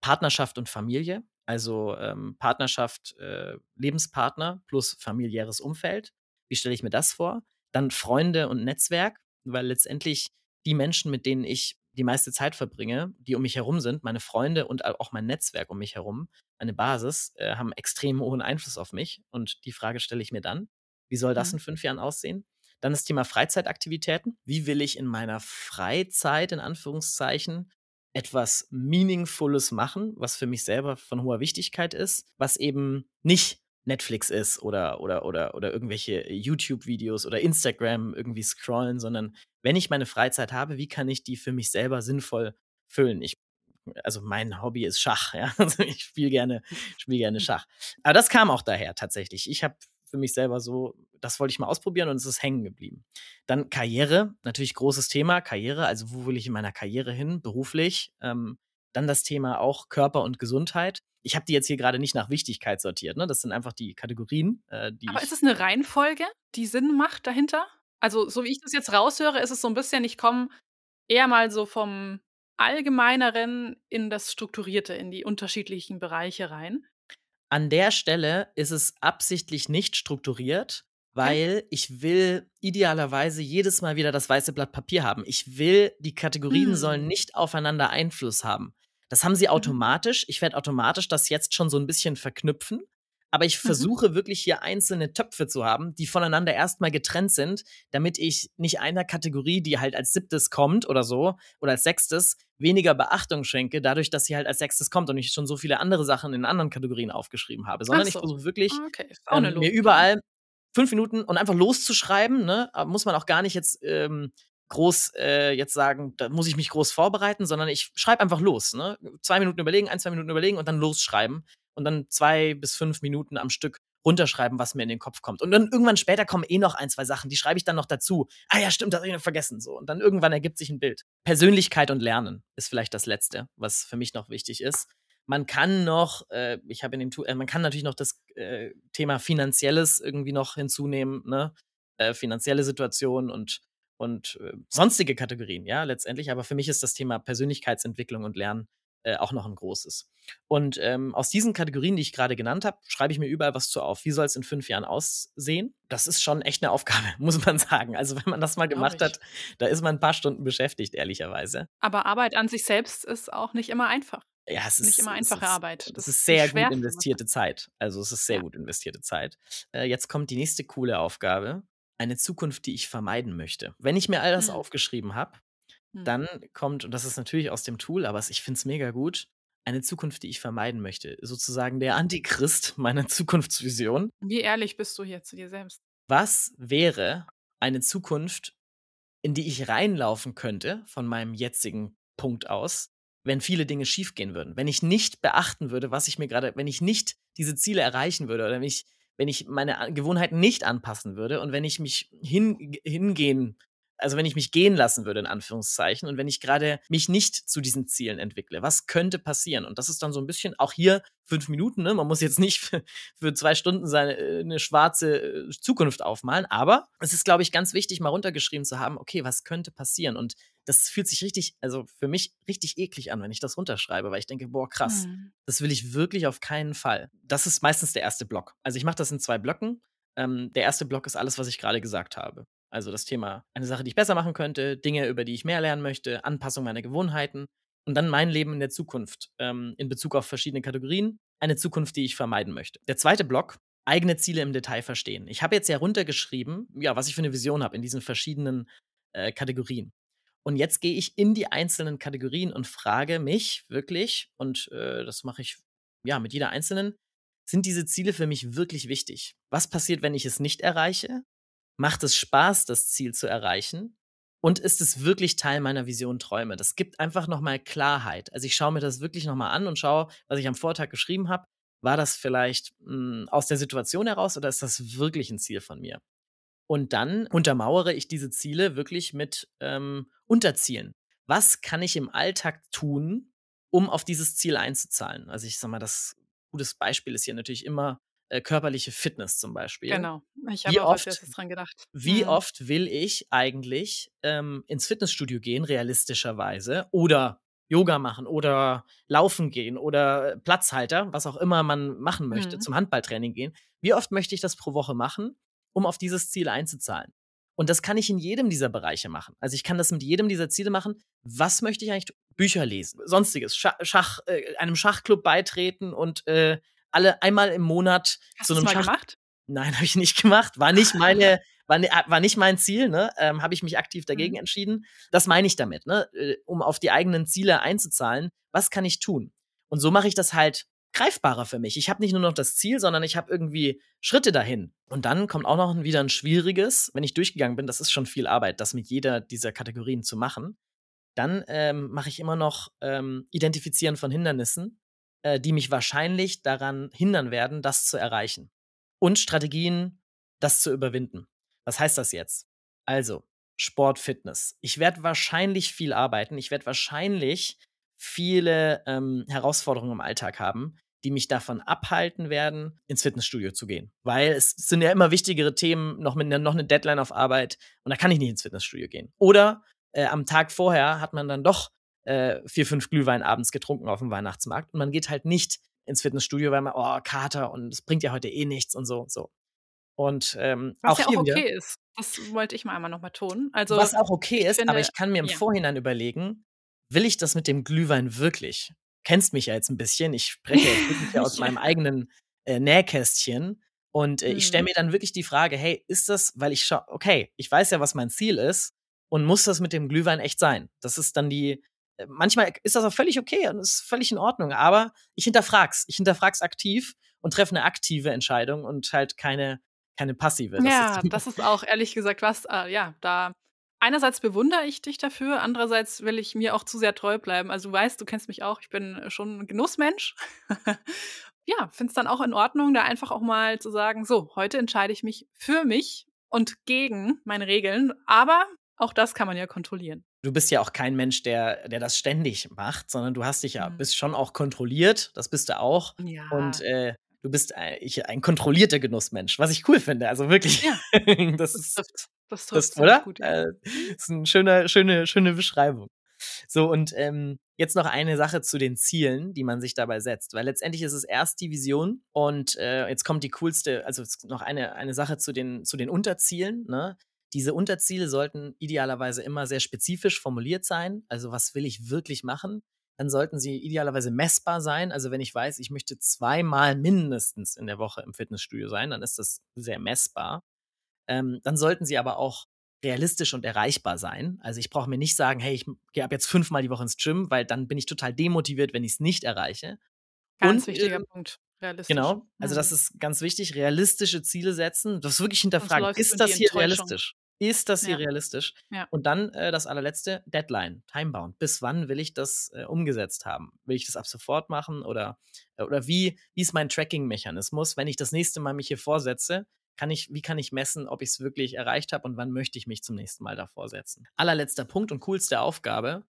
Partnerschaft und Familie. Also, ähm, Partnerschaft, äh, Lebenspartner plus familiäres Umfeld. Wie stelle ich mir das vor? Dann Freunde und Netzwerk, weil letztendlich die Menschen, mit denen ich die meiste Zeit verbringe, die um mich herum sind, meine Freunde und auch mein Netzwerk um mich herum, eine Basis, äh, haben extrem hohen Einfluss auf mich. Und die Frage stelle ich mir dann: „Wie soll das Mhm. in 5 Jahren aussehen?“ Dann das Thema Freizeitaktivitäten. Wie will ich in meiner Freizeit in Anführungszeichen etwas Meaningfules machen, was für mich selber von hoher Wichtigkeit ist, was eben nicht Netflix ist oder oder oder oder irgendwelche YouTube-Videos oder Instagram irgendwie scrollen, sondern wenn ich meine Freizeit habe, wie kann ich die für mich selber sinnvoll füllen? Ich also, mein Hobby ist Schach, [LAUGHS] ja. Also, ich spiele gerne spiele gerne [LAUGHS] Schach. Aber das kam auch daher tatsächlich. Ich habe für mich selber so das wollte ich mal ausprobieren und es ist hängen geblieben. Dann Karriere, natürlich großes Thema, Karriere. Also, wo will ich in meiner Karriere hin beruflich? Ähm, dann das Thema auch Körper und Gesundheit. Ich habe die jetzt hier grade nicht nach Wichtigkeit sortiert, ne? Das sind einfach die Kategorien, äh, die Aber ist es 'ne Reihenfolge, die Sinn macht dahinter? Also, so wie ich das jetzt raushöre, ist es so 'n bisschen ich komme eher mal so vom Allgemeineren in das Strukturierte, in die unterschiedlichen Bereiche rein. An der Stelle ist es absichtlich nicht strukturiert, weil ich will idealerweise jedes Mal wieder das weiße Blatt Papier haben. Ich will die Kategorien sollen Mhm. nicht aufeinander Einfluss haben. Das haben sie Mhm. automatisch. Ich werde automatisch das jetzt schon so 'n bisschen verknüpfen, aber ich Mhm. versuche wirklich hier einzelne Töpfe zu haben, die voneinander erst mal getrennt sind, damit ich nicht einer Kategorie, die halt als 7. kommt oder so oder als 6. weniger Beachtung schenke, dadurch, dass sie halt als 6. kommt und ich schon so viele andere Sachen in anderen Kategorien aufgeschrieben habe, sondern ich so. versuche wirklich, Okay, 'ne ähm, mir ja. überall 5 Minuten und einfach loszuschreiben, ne? A muss man auch gar nicht jetzt, ähm, groß, äh, jetzt sagen, da muss ich mich groß vorbereiten, sondern ich schreibe einfach los, ne? 2 Minuten überlegen, 1, 2 Minuten überlegen und dann losschreiben und dann 2 bis 5 Minuten am Stück runterschreiben, was mir in den Kopf kommt. Und dann irgendwann später kommen eh noch 1, 2 Sachen, die schreibe ich dann noch dazu. „Ah ja, stimmt, das habe ich noch vergessen“, so. Und dann irgendwann ergibt sich 'n Bild. Persönlichkeit und Lernen ist vielleicht das Letzte, was für mich noch wichtig ist. Man kann noch, äh ich habe in dem äh, man kann natürlich noch das, äh, Thema Finanzielles irgendwie noch hinzunehmen, ne? Äh, finanzielle Situation und und äh, sonstige Kategorien, ja, letztendlich. Aber für mich ist das Thema Persönlichkeitsentwicklung und Lernen äh, auch noch ein großes. Und ähm, aus diesen Kategorien, die ich gerade genannt habe, schreibe ich mir überall was zu auf. Wie soll es in fünf Jahren aussehen? Das ist schon echt eine Aufgabe, [LAUGHS] muss man sagen. Also wenn man das mal gemacht hat, da ist man ein paar Stunden beschäftigt, ehrlicherweise. Aber Arbeit an sich selbst ist auch nicht immer einfach. Ja, es ist nicht immer einfache ist, Arbeit. Das ist sehr gut investierte Zeit. Also es ist sehr Ja. gut investierte Zeit. Äh, jetzt kommt die nächste coole Aufgabe. Eine Zukunft, die ich vermeiden möchte. Wenn ich mir all das Mhm. aufgeschrieben habe, Mhm. dann kommt, und das ist natürlich aus dem Tool, aber ich finde es mega gut, eine Zukunft, die ich vermeiden möchte. Sozusagen der Antichrist [LAUGHS] meiner Zukunftsvision. Wie ehrlich bist du hier zu dir selbst? Was wäre eine Zukunft, in die ich reinlaufen könnte, von meinem jetzigen Punkt aus, wenn viele Dinge schiefgehen würden? Wenn ich nicht beachten würde, was ich mir gerade, wenn ich nicht diese Ziele erreichen würde oder wenn ich, wenn ich meine Gewohnheiten nicht anpassen würde und wenn ich mich hin, hingehen, also wenn ich mich gehen lassen würde, in Anführungszeichen, und wenn ich gerade mich nicht zu diesen Zielen entwickle, was könnte passieren? Und das ist dann so ein bisschen, auch hier fünf Minuten, ne? man muss jetzt nicht für, für zwei Stunden seine, äh, eine schwarze äh, Zukunft aufmalen, aber es ist, glaube ich, ganz wichtig, mal runtergeschrieben zu haben, okay, was könnte passieren? Und das fühlt sich richtig, also für mich richtig eklig an, wenn ich das runterschreibe, weil ich denke, boah, krass, Mhm. das will ich wirklich auf keinen Fall. Das ist meistens der erste Block. Also ich mache das in zwei Blöcken. Ähm, der erste Block ist alles, was ich gerade gesagt habe. Also das Thema, eine Sache, die ich besser machen könnte, Dinge, über die ich mehr lernen möchte, Anpassung meiner Gewohnheiten und dann mein Leben in der Zukunft ähm, in Bezug auf verschiedene Kategorien, eine Zukunft, die ich vermeiden möchte. Der zweite Block, eigene Ziele im Detail verstehen. Ich habe jetzt ja runtergeschrieben, ja, was ich für eine Vision habe in diesen verschiedenen äh, Kategorien. Und jetzt gehe ich in die einzelnen Kategorien und frage mich wirklich, und äh, das mache ich ja mit jeder einzelnen, sind diese Ziele für mich wirklich wichtig? Was passiert, wenn ich es nicht erreiche? Macht es Spaß, das Ziel zu erreichen? Und ist es wirklich Teil meiner Vision Träume? Das gibt einfach nochmal Klarheit. Also ich schaue mir das wirklich nochmal an und schaue, was ich am Vortag geschrieben habe. War das vielleicht mh, aus der Situation heraus oder ist das wirklich ein Ziel von mir? Und dann untermauere ich diese Ziele wirklich mit ähm, Unterzielen. Was kann ich im Alltag tun, um auf dieses Ziel einzuzahlen? Also ich sag mal, das gutes Beispiel ist hier natürlich immer äh, körperliche Fitness zum Beispiel. Genau. Ich Wie habe auch oft- erstes dran gedacht. Wie Mhm. oft will ich eigentlich ähm, ins Fitnessstudio gehen, realistischerweise, oder Yoga machen oder laufen gehen oder Platzhalter, was auch immer man machen möchte, Mhm. zum Handballtraining gehen. Wie oft möchte ich das pro Woche machen, um auf dieses Ziel einzuzahlen? Und das kann ich in jedem dieser Bereiche machen. Also ich kann das mit jedem dieser Ziele machen. Was möchte ich eigentlich? Bücher lesen, sonstiges, Schach, Schach äh, einem Schachclub beitreten und äh, alle einmal im Monat Hast zu einem mal Schach gemacht? Nein, [LAUGHS] habe ich nicht gemacht. War nicht meine, [LAUGHS] war, ne, war nicht mein Ziel, ne? Ähm, habe ich mich aktiv dagegen Mhm. entschieden. Das meine ich damit, ne? Äh, Um auf die eigenen Ziele einzuzahlen. Was kann ich tun? Und so mache ich das halt greifbarer für mich. Ich habe nicht nur noch das Ziel, sondern ich habe irgendwie Schritte dahin. Und dann kommt auch noch wieder ein schwieriges, wenn ich durchgegangen bin, das ist schon viel Arbeit, das mit jeder dieser Kategorien zu machen. Dann ähm, mache ich immer noch ähm, Identifizieren von Hindernissen, äh, die mich wahrscheinlich daran hindern werden, das zu erreichen und Strategien, das zu überwinden. Was heißt das jetzt? Also, Sport, Fitness. Ich werde wahrscheinlich viel arbeiten. Ich werde wahrscheinlich viele ähm, Herausforderungen im Alltag haben, die mich davon abhalten werden, ins Fitnessstudio zu gehen. Weil es sind ja immer wichtigere Themen, noch mit einer, noch eine Deadline auf Arbeit und da kann ich nicht ins Fitnessstudio gehen. Oder äh, am Tag vorher hat man dann doch äh, vier, fünf Glühwein abends getrunken auf dem Weihnachtsmarkt und man geht halt nicht ins Fitnessstudio, weil man, oh, Kater und es bringt ja heute eh nichts und so, so. Und ähm, Was auch ja auch hier okay wieder, ist. Das wollte ich mal einmal noch mal tun. Also, was auch okay ist, aber finde ich kann mir im ja. Vorhinein überlegen, will ich das mit dem Glühwein wirklich? Kennst mich ja jetzt ein bisschen. Ich spreche ja [LAUGHS] aus meinem eigenen äh, Nähkästchen. Und äh, ich stelle Mhm. mir dann wirklich die Frage, hey, ist das, weil ich schau, okay, ich weiß ja, was mein Ziel ist und muss das mit dem Glühwein echt sein? Das ist dann die, manchmal ist das auch völlig okay und ist völlig in Ordnung, aber ich hinterfrag's. Ich hinterfrag's aktiv und treffe eine aktive Entscheidung und halt keine, keine passive. Das Ja, ist, das ist auch ehrlich gesagt was, äh, ja, da einerseits bewundere ich dich dafür, andererseits will ich mir auch zu sehr treu bleiben. Also, du weißt, du kennst mich auch, ich bin schon 'n Genussmensch. [LAUGHS] Ja, finde es dann auch in Ordnung, da einfach auch mal zu sagen: „So, heute entscheide ich mich für mich und gegen meine Regeln“, aber auch das kann man ja kontrollieren. Du bist ja auch kein Mensch, der, der das ständig macht, sondern du hast dich ja, Mhm. bist schon auch kontrolliert, das bist du auch. Ja. Und äh, du bist ein, ich, ein kontrollierter Genussmensch, was ich cool finde. Also wirklich, Ja, [LAUGHS] das das ist, trifft das trifft das, oder? gut, ja. Äh, ist eine schöne, schöne, schöne Beschreibung. So, und ähm, jetzt noch eine Sache zu den Zielen, die man sich dabei setzt, weil letztendlich ist es erst die Vision und äh, jetzt kommt die coolste, also noch eine, eine Sache zu den, zu den Unterzielen. Ne? Diese Unterziele sollten idealerweise immer sehr spezifisch formuliert sein. Also, was will ich wirklich machen? Dann sollten sie idealerweise messbar sein. Also, wenn ich weiß, ich möchte zweimal mindestens in der Woche im Fitnessstudio sein, dann ist das sehr messbar. Ähm, dann sollten sie aber auch realistisch und erreichbar sein. Also ich brauche mir nicht sagen, hey, ich gehe ab jetzt fünfmal die Woche ins Gym, weil dann bin ich total demotiviert, wenn ich es nicht erreiche. Ganz Und wichtiger ähm, Punkt, realistisch. genau, also das Mhm. ist ganz wichtig, realistische Ziele setzen, das wirklich hinterfragen. Ist das hier realistisch? Ist das hier Ja. realistisch? Ja. Und dann äh, das allerletzte, Deadline, Timebound. Bis wann will ich das äh, umgesetzt haben? Will ich das ab sofort machen oder, äh, oder wie, wie ist mein Tracking-Mechanismus? Wenn ich das nächste Mal mich hier vorsetze, kann ich, wie kann ich messen, ob ich es wirklich erreicht habe und wann möchte ich mich zum nächsten Mal davor setzen? Allerletzter Punkt und coolste Aufgabe,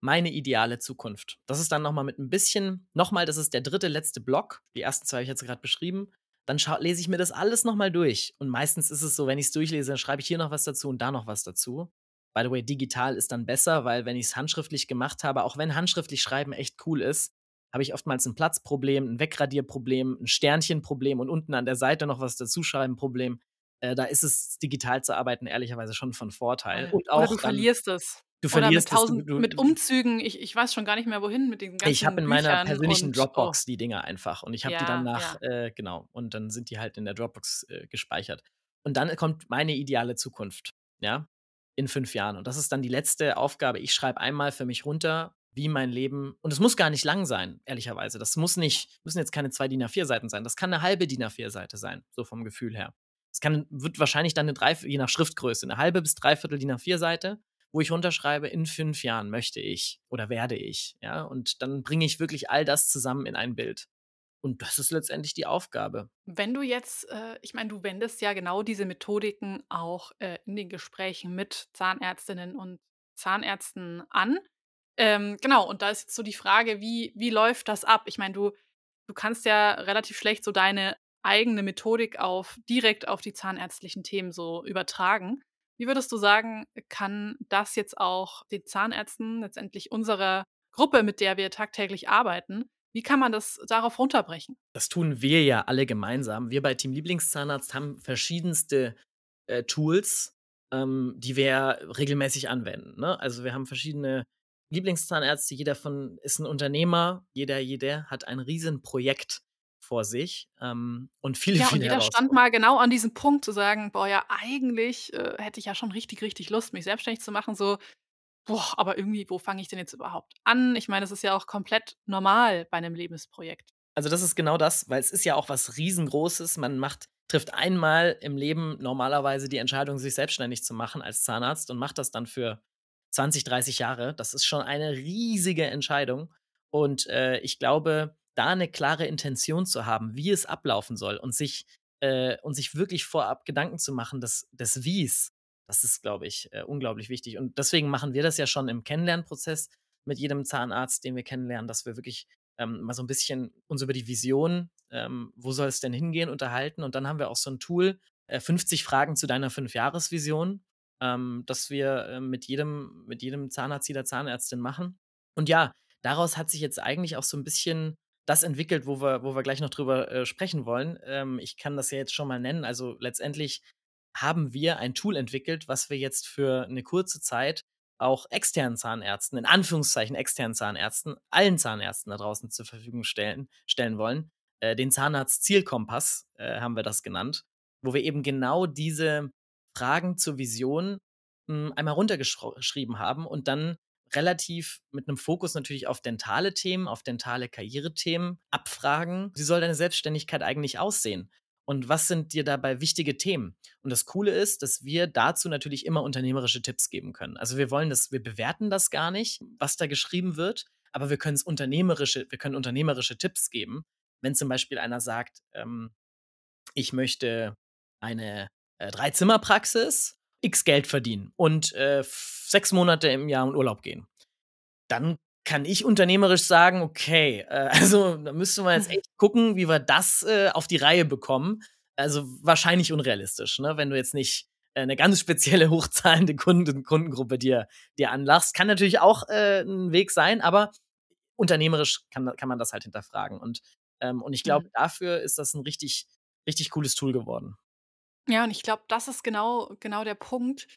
meine ideale Zukunft. Das ist dann nochmal mit ein bisschen, nochmal, das ist der dritte, letzte Block. Die ersten zwei habe ich jetzt gerade beschrieben. Dann schau, lese ich mir das alles nochmal durch. Und meistens ist es so, wenn ich es durchlese, dann schreibe ich hier noch was dazu und da noch was dazu. By the way, digital ist dann besser, weil wenn ich es handschriftlich gemacht habe, auch wenn handschriftlich schreiben echt cool ist, habe ich oftmals ein Platzproblem, ein Wegradierproblem, ein Sternchenproblem und unten an der Seite noch was dazuschreiben Problem. Äh, da ist es digital zu arbeiten ehrlicherweise schon von Vorteil. Und Oder auch du dann, verlierst es. Du Oder mit verlierst es, du, tausend mit Umzügen. Ich ich weiß schon gar nicht mehr, wohin mit diesen ich habe ganzen in meiner Büchern persönlichen und oh. Dropbox die Dinger einfach und ich habe die dann Ja, nach, ja. äh, genau, und dann sind die halt in der Dropbox äh, gespeichert. Und dann kommt meine ideale Zukunft, ja, in fünf Jahren. Und das ist dann die letzte Aufgabe. Ich schreibe einmal für mich runter, wie mein Leben, und es muss gar nicht lang sein, ehrlicherweise. Das muss nicht, müssen jetzt keine zwei DIN A4-Seiten sein. Das kann eine halbe DIN A4-Seite sein, so vom Gefühl her. Es kann, wird wahrscheinlich dann eine Dreiviertel, je nach Schriftgröße, eine halbe bis dreiviertel DIN A4-Seite, wo ich runterschreibe, in fünf Jahren möchte ich oder werde ich, ja. Und dann bringe ich wirklich all das zusammen in ein Bild. Und das ist letztendlich die Aufgabe. Wenn du jetzt, äh, ich meine, du wendest ja genau diese Methodiken auch äh, in den Gesprächen mit Zahnärztinnen und Zahnärzten an. Ähm, genau, und da ist jetzt so die Frage, wie, wie läuft das ab? Ich meine, du, du kannst ja relativ schlecht so deine eigene Methodik auf direkt auf die zahnärztlichen Themen so übertragen. Wie würdest du sagen, kann das jetzt auch den Zahnärzten, letztendlich unserer Gruppe, mit der wir tagtäglich arbeiten, wie kann man das darauf runterbrechen? Das tun wir ja alle gemeinsam. Wir bei Team Lieblingszahnarzt haben verschiedenste äh, Tools, ähm, die wir regelmäßig anwenden. Ne? Also wir haben verschiedene Lieblingszahnärzte, jeder von ist ein Unternehmer, jeder, jeder hat ein Riesenprojekt vor sich ähm, und viele, Ja, und viele jeder stand mal genau an diesem Punkt zu sagen: „Boah, ja, eigentlich, äh, hätte ich ja schon richtig, richtig Lust, mich selbstständig zu machen“, so: „Boah, aber irgendwie, wo fange ich denn jetzt überhaupt an?“ Ich meine, das ist ja auch komplett normal bei 'nem Lebensprojekt. Also, das ist genau das, weil es ist ja auch was Riesengroßes. Man macht trifft einmal im Leben normalerweise die Entscheidung, sich selbstständig zu machen als Zahnarzt und macht das dann für 20, 30 Jahre. Das ist schon eine riesige Entscheidung. Und äh, ich glaube, da eine klare Intention zu haben, wie es ablaufen soll und sich, äh, und sich wirklich vorab Gedanken zu machen, des, des Wies, das ist, glaube ich, äh, unglaublich wichtig. Und deswegen machen wir das ja schon im Kennenlernprozess mit jedem Zahnarzt, den wir kennenlernen, dass wir wirklich ähm, mal so ein bisschen uns über die Vision, ähm, wo soll es denn hingehen, unterhalten. Und dann haben wir auch so ein Tool, äh, 50 Fragen zu deiner Fünfjahresvision, ähm, das wir äh, mit, jedem, mit jedem Zahnarzt, jeder Zahnärztin machen. Und ja, daraus hat sich jetzt eigentlich auch so ein bisschen das entwickelt, wo wir, wo wir gleich noch drüber äh, sprechen wollen. Ähm, ich kann das ja jetzt schon mal nennen. Also letztendlich haben wir ein Tool entwickelt, was wir jetzt für eine kurze Zeit auch externen Zahnärzten, in Anführungszeichen externen Zahnärzten, allen Zahnärzten da draußen zur Verfügung stellen, stellen wollen. Äh, den Zahnarzt-Zielkompass äh, haben wir das genannt, wo wir eben genau diese Fragen zur Vision mh, einmal runtergeschrieben haben und dann relativ mit einem Fokus natürlich auf dentale Themen, auf dentale Karrierethemen abfragen, wie soll deine Selbstständigkeit eigentlich aussehen? Und was sind dir dabei wichtige Themen? Und das Coole ist, dass wir dazu natürlich immer unternehmerische Tipps geben können. Also wir wollen das, wir bewerten das gar nicht, was da geschrieben wird, aber wir können es unternehmerische, wir können unternehmerische Tipps geben. Wenn zum Beispiel einer sagt, ähm, ich möchte eine äh, Dreizimmerpraxis, x Geld verdienen und äh, sechs Monate im Jahr in Urlaub gehen, dann kann ich unternehmerisch sagen, okay, äh, [LAUGHS] also da müsste man jetzt echt gucken, wie wir das äh, auf die Reihe bekommen. Also wahrscheinlich unrealistisch, ne? wenn du jetzt nicht äh, eine ganz spezielle [LAUGHS] hochzahlende Kunden Kundengruppe dir, dir anlachst. Kann natürlich auch äh, ein Weg sein, aber unternehmerisch kann, kann man das halt hinterfragen. Und, ähm, und ich glaube, mhm. dafür ist das ein richtig, richtig cooles Tool geworden. Ja, und ich glaube, das ist genau, genau der Punkt,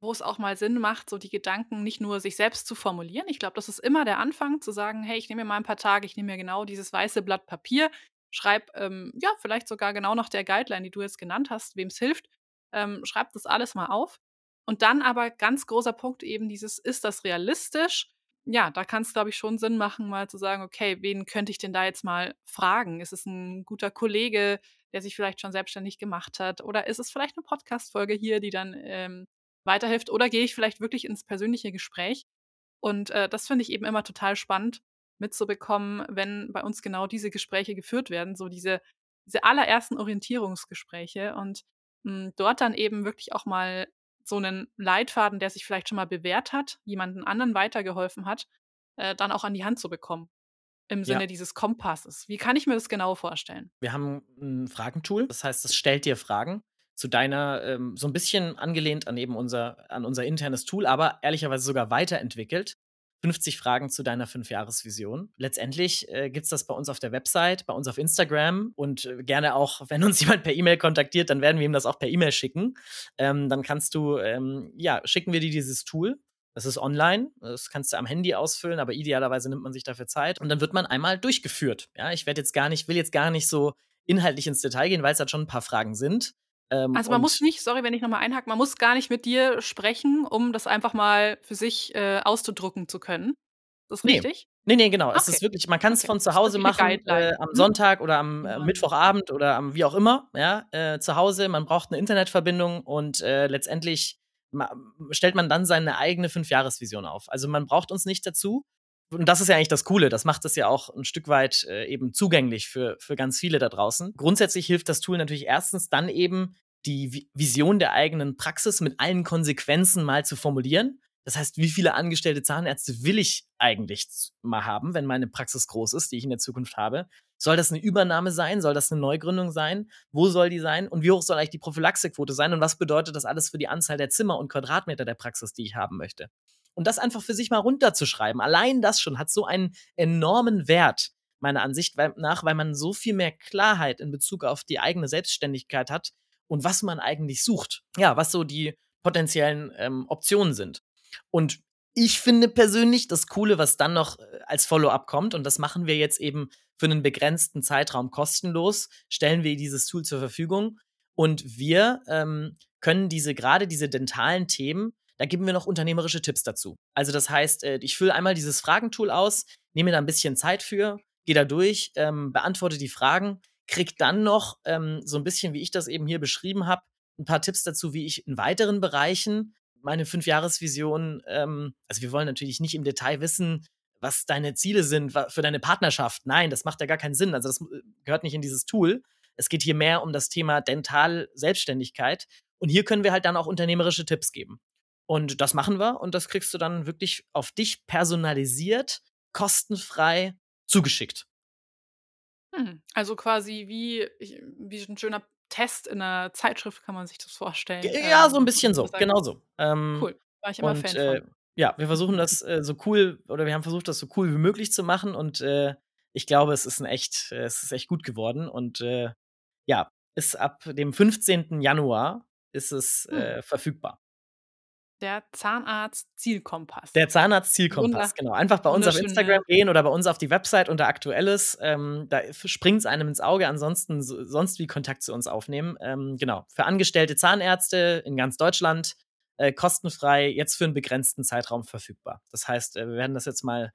wo es auch mal Sinn macht, so die Gedanken nicht nur sich selbst zu formulieren. Ich glaube, das ist immer der Anfang, zu sagen, hey, ich nehme mir mal ein paar Tage, ich nehme mir genau dieses weiße Blatt Papier, schreib, ähm, ja, vielleicht sogar genau nach der Guideline, die du jetzt genannt hast, wem es hilft, ähm, schreib das alles mal auf. Und dann aber ganz großer Punkt eben dieses, ist das realistisch? Ja, da kann es, glaube ich, schon Sinn machen, mal zu sagen, okay, wen könnte ich denn da jetzt mal fragen? Ist es ein guter Kollege, der sich vielleicht schon selbstständig gemacht hat? Oder ist es vielleicht eine Podcast-Folge hier, die dann ähm, weiterhilft? Oder gehe ich vielleicht wirklich ins persönliche Gespräch? Und äh, das finde ich eben immer total spannend mitzubekommen, wenn bei uns genau diese Gespräche geführt werden, so diese, diese allerersten Orientierungsgespräche und mh, hm, dort dann eben wirklich auch mal so einen Leitfaden, der sich vielleicht schon mal bewährt hat, jemanden anderen weitergeholfen hat, äh, dann auch an die Hand zu bekommen. Im Sinne ja. dieses Kompasses. Wie kann ich mir das genau vorstellen? Wir haben ein Fragentool, das heißt, es stellt dir Fragen zu deiner, ähm, so ein bisschen angelehnt an eben unser, an unser internes Tool, aber ehrlicherweise sogar weiterentwickelt. 50 Fragen zu deiner Fünfjahresvision. Letztendlich äh, gibt es das bei uns auf der Website, bei uns auf Instagram und äh, gerne auch, [LAUGHS] wenn uns jemand per E-Mail kontaktiert, dann werden wir ihm das auch per E-Mail schicken. Ähm, dann kannst du, ähm, ja, schicken wir dir dieses Tool. Das ist online, das kannst du am Handy ausfüllen, aber idealerweise nimmt man sich dafür Zeit und dann wird man einmal durchgeführt. Ja, ich werde jetzt gar nicht, will jetzt gar nicht so inhaltlich ins Detail gehen, weil es halt schon ein paar Fragen sind. Ähm, also man muss nicht, sorry, wenn ich nochmal einhake, man muss gar nicht mit dir sprechen, um das einfach mal für sich äh, auszudrucken zu können. Ist das nee. richtig? Nee, nee, genau. Okay. Es ist wirklich, man kann es okay. von zu Hause machen, äh, am mhm. Sonntag oder am äh, Mittwochabend oder am wie auch immer, ja, äh, zu Hause. Man braucht eine Internetverbindung und äh, letztendlich stellt man dann seine eigene Fünfjahresvision auf. Also man braucht uns nicht dazu. Und das ist ja eigentlich das Coole. Das macht es ja auch ein Stück weit äh, eben zugänglich für, für ganz viele da draußen. Grundsätzlich hilft das Tool natürlich erstens dann eben, die Vision der eigenen Praxis mit allen Konsequenzen mal zu formulieren. Das heißt, wie viele angestellte Zahnärzte will ich eigentlich mal haben, wenn meine Praxis groß ist, die ich in der Zukunft habe? Soll das eine Übernahme sein? Soll das eine Neugründung sein? Wo soll die sein? Und wie hoch soll eigentlich die Prophylaxequote sein? Und was bedeutet das alles für die Anzahl der Zimmer und Quadratmeter der Praxis, die ich haben möchte? Und das einfach für sich mal runterzuschreiben, allein das schon hat so einen enormen Wert, meiner Ansicht nach, weil man so viel mehr Klarheit in Bezug auf die eigene Selbstständigkeit hat und was man eigentlich sucht. Ja, was so die potenziellen ähm, Optionen sind. Und ich finde persönlich das Coole, was dann noch äh, als Follow-up kommt, und das machen wir jetzt eben für einen begrenzten Zeitraum kostenlos, stellen wir dieses Tool zur Verfügung und wir ähm, können diese, gerade diese dentalen Themen da geben wir noch unternehmerische Tipps dazu. Also das heißt, äh, ich fülle einmal dieses Fragentool aus, nehme da ein bisschen Zeit für, gehe da durch, ähm, beantworte die Fragen, krieg dann noch ähm, so ein bisschen, wie ich das eben hier beschrieben habe, ein paar Tipps dazu, wie ich in weiteren Bereichen meine Fünfjahresvision, ähm, also wir wollen natürlich nicht im Detail wissen, was deine Ziele sind für deine Partnerschaft. Nein, das macht ja gar keinen Sinn. Also das äh, gehört nicht in dieses Tool. Es geht hier mehr um das Thema Dental-Selbstständigkeit. Und hier können wir halt dann auch unternehmerische Tipps geben. Und das machen wir und das kriegst du dann wirklich auf dich personalisiert, kostenfrei zugeschickt. Hm, also quasi wie, wie ein schöner Test in einer Zeitschrift kann man sich das vorstellen. Ja, so ein ähm, bisschen so, genau so. Ähm, cool, war ich immer und, Fan äh, Ja, wir versuchen das äh, so cool, oder wir haben versucht, das so cool wie möglich zu machen und äh, ich glaube, es ist ein echt, äh, es ist echt gut geworden und äh, ja, ist ab dem 15. Januar ist es hm. Äh, verfügbar. Der Zahnarzt-Zielkompass. Der Zahnarzt-Zielkompass, genau. Einfach bei uns auf Instagram gehen oder bei uns auf die Website unter Aktuelles. Ähm, da springt es einem ins Auge. Ansonsten sonst wie Kontakt zu uns aufnehmen. Ähm, genau. Für angestellte Zahnärzte in ganz Deutschland äh, kostenfrei, jetzt für einen begrenzten Zeitraum verfügbar. Das heißt, äh, wir werden das jetzt mal.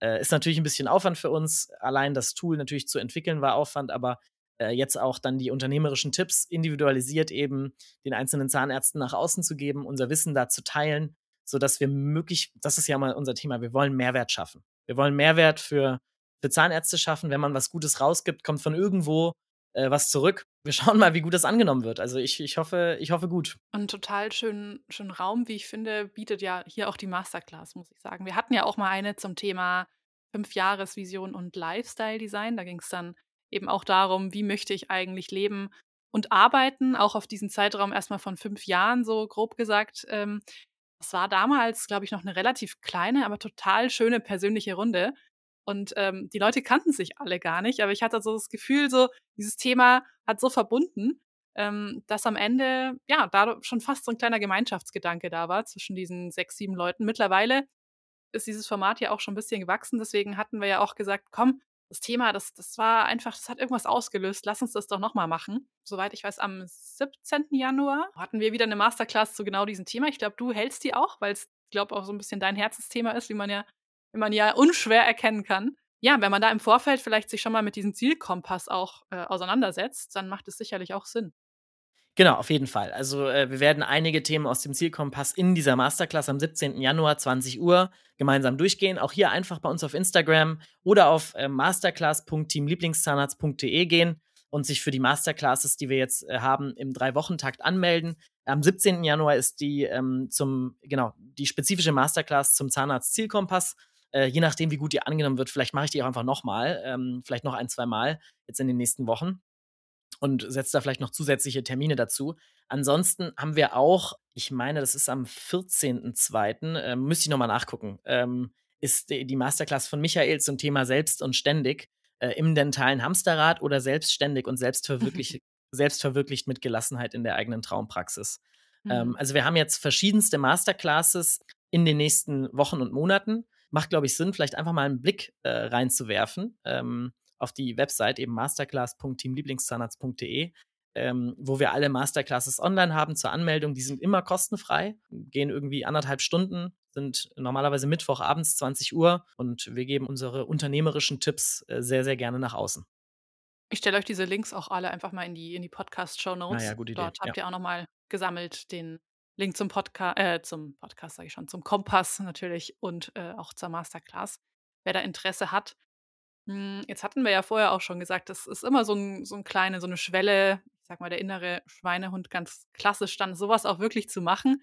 Äh, ist natürlich ein bisschen Aufwand für uns. Allein das Tool natürlich zu entwickeln war Aufwand, aber äh, jetzt auch dann die unternehmerischen Tipps individualisiert eben den einzelnen Zahnärzten nach außen zu geben, unser Wissen da zu teilen, sodass wir möglich, das ist ja mal unser Thema, wir wollen Mehrwert schaffen. Wir wollen Mehrwert für, für Zahnärzte schaffen. Wenn man was Gutes rausgibt, kommt von irgendwo äh, was zurück. Wir [LAUGHS] schauen mal, wie gut das angenommen wird. Also ich, ich, hoffe, ich hoffe gut. Und total schönen, schönen Raum, wie ich finde, bietet ja hier auch die Masterclass, muss ich sagen. Wir hatten ja auch mal eine zum Thema Fünf-Jahres-Vision und Lifestyle-Design. Da ging es dann eben auch darum, wie möchte ich eigentlich leben und arbeiten, auch auf diesen Zeitraum erstmal von fünf Jahren, so grob gesagt. Ähm, das war damals, glaube ich, noch eine relativ kleine, aber total schöne persönliche Runde. Und ähm, die Leute kannten sich alle gar nicht, aber ich hatte so das Gefühl, so dieses Thema hat so verbunden, ähm, dass am Ende ja da schon fast so ein kleiner Gemeinschaftsgedanke da war zwischen diesen sechs, sieben Leuten. Mittlerweile ist dieses Format ja auch schon ein bisschen gewachsen, deswegen hatten wir ja auch gesagt, komm, das Thema, das, das war einfach, das hat irgendwas ausgelöst. Lass uns das doch nochmal machen. Soweit ich weiß, am 17. Januar hatten wir wieder eine Masterclass zu genau diesem Thema. Ich glaube, du hältst die auch, weil es, glaube auch so ein bisschen dein Herzensthema ist, wie man ja wie man ja unschwer erkennen kann. Ja, wenn man da im Vorfeld vielleicht sich schon mal mit diesem Zielkompass auch äh, auseinandersetzt, dann macht es sicherlich auch Sinn. Genau, auf jeden Fall. Also äh, wir werden einige Themen aus dem Zielkompass in dieser Masterclass am 17. Januar 20 Uhr gemeinsam durchgehen. Auch hier einfach bei uns auf Instagram oder auf äh, masterclass.teamlieblingszahnarzt.de gehen und sich für die Masterclasses, die wir jetzt äh, haben, im Drei-Wochen-Takt anmelden. Am 17. Januar ist die ähm, zum, genau, die spezifische Masterclass zum Zahnarzt-Zielkompass. Äh, je nachdem, wie gut die angenommen wird, vielleicht mache ich die auch einfach nochmal, ähm, vielleicht noch ein, zwei Mal jetzt in den nächsten Wochen und setze da vielleicht noch zusätzliche Termine dazu. Ansonsten haben wir auch, ich meine, das ist am 14.02., äh, müsste ich nochmal nachgucken, ähm, ist die, die Masterclass von Michael zum Thema Selbst und Ständig äh, im dentalen Hamsterrad oder selbstständig und selbstverwirklicht, [LAUGHS] selbstverwirklicht mit Gelassenheit in der eigenen Traumpraxis. Ähm, mhm. Ähm, also wir haben jetzt verschiedenste Masterclasses in den nächsten Wochen und Monaten macht, glaube ich, Sinn, vielleicht einfach mal einen Blick äh, reinzuwerfen ähm, auf die Website eben masterclass.teamlieblingszahnarzt.de, ähm, wo wir alle Masterclasses online haben zur Anmeldung. Die sind immer kostenfrei, gehen irgendwie anderthalb Stunden, sind normalerweise Mittwochabends 20 Uhr und wir geben unsere unternehmerischen Tipps äh, sehr, sehr gerne nach außen. Ich stelle euch diese Links auch alle einfach mal in die, in die Podcast-Show Notes. Ah ja, gute Idee. Dort habt ja. ihr auch nochmal gesammelt den Link zum Podcast, äh, zum Podcast sage ich schon, zum Kompass natürlich und äh, auch zur Masterclass, wer da Interesse hat. Hm, jetzt hatten wir ja vorher auch schon gesagt, das ist immer so ein, so ein kleine, so eine Schwelle, ich sag mal, der innere Schweinehund ganz klassisch dann, sowas auch wirklich zu machen.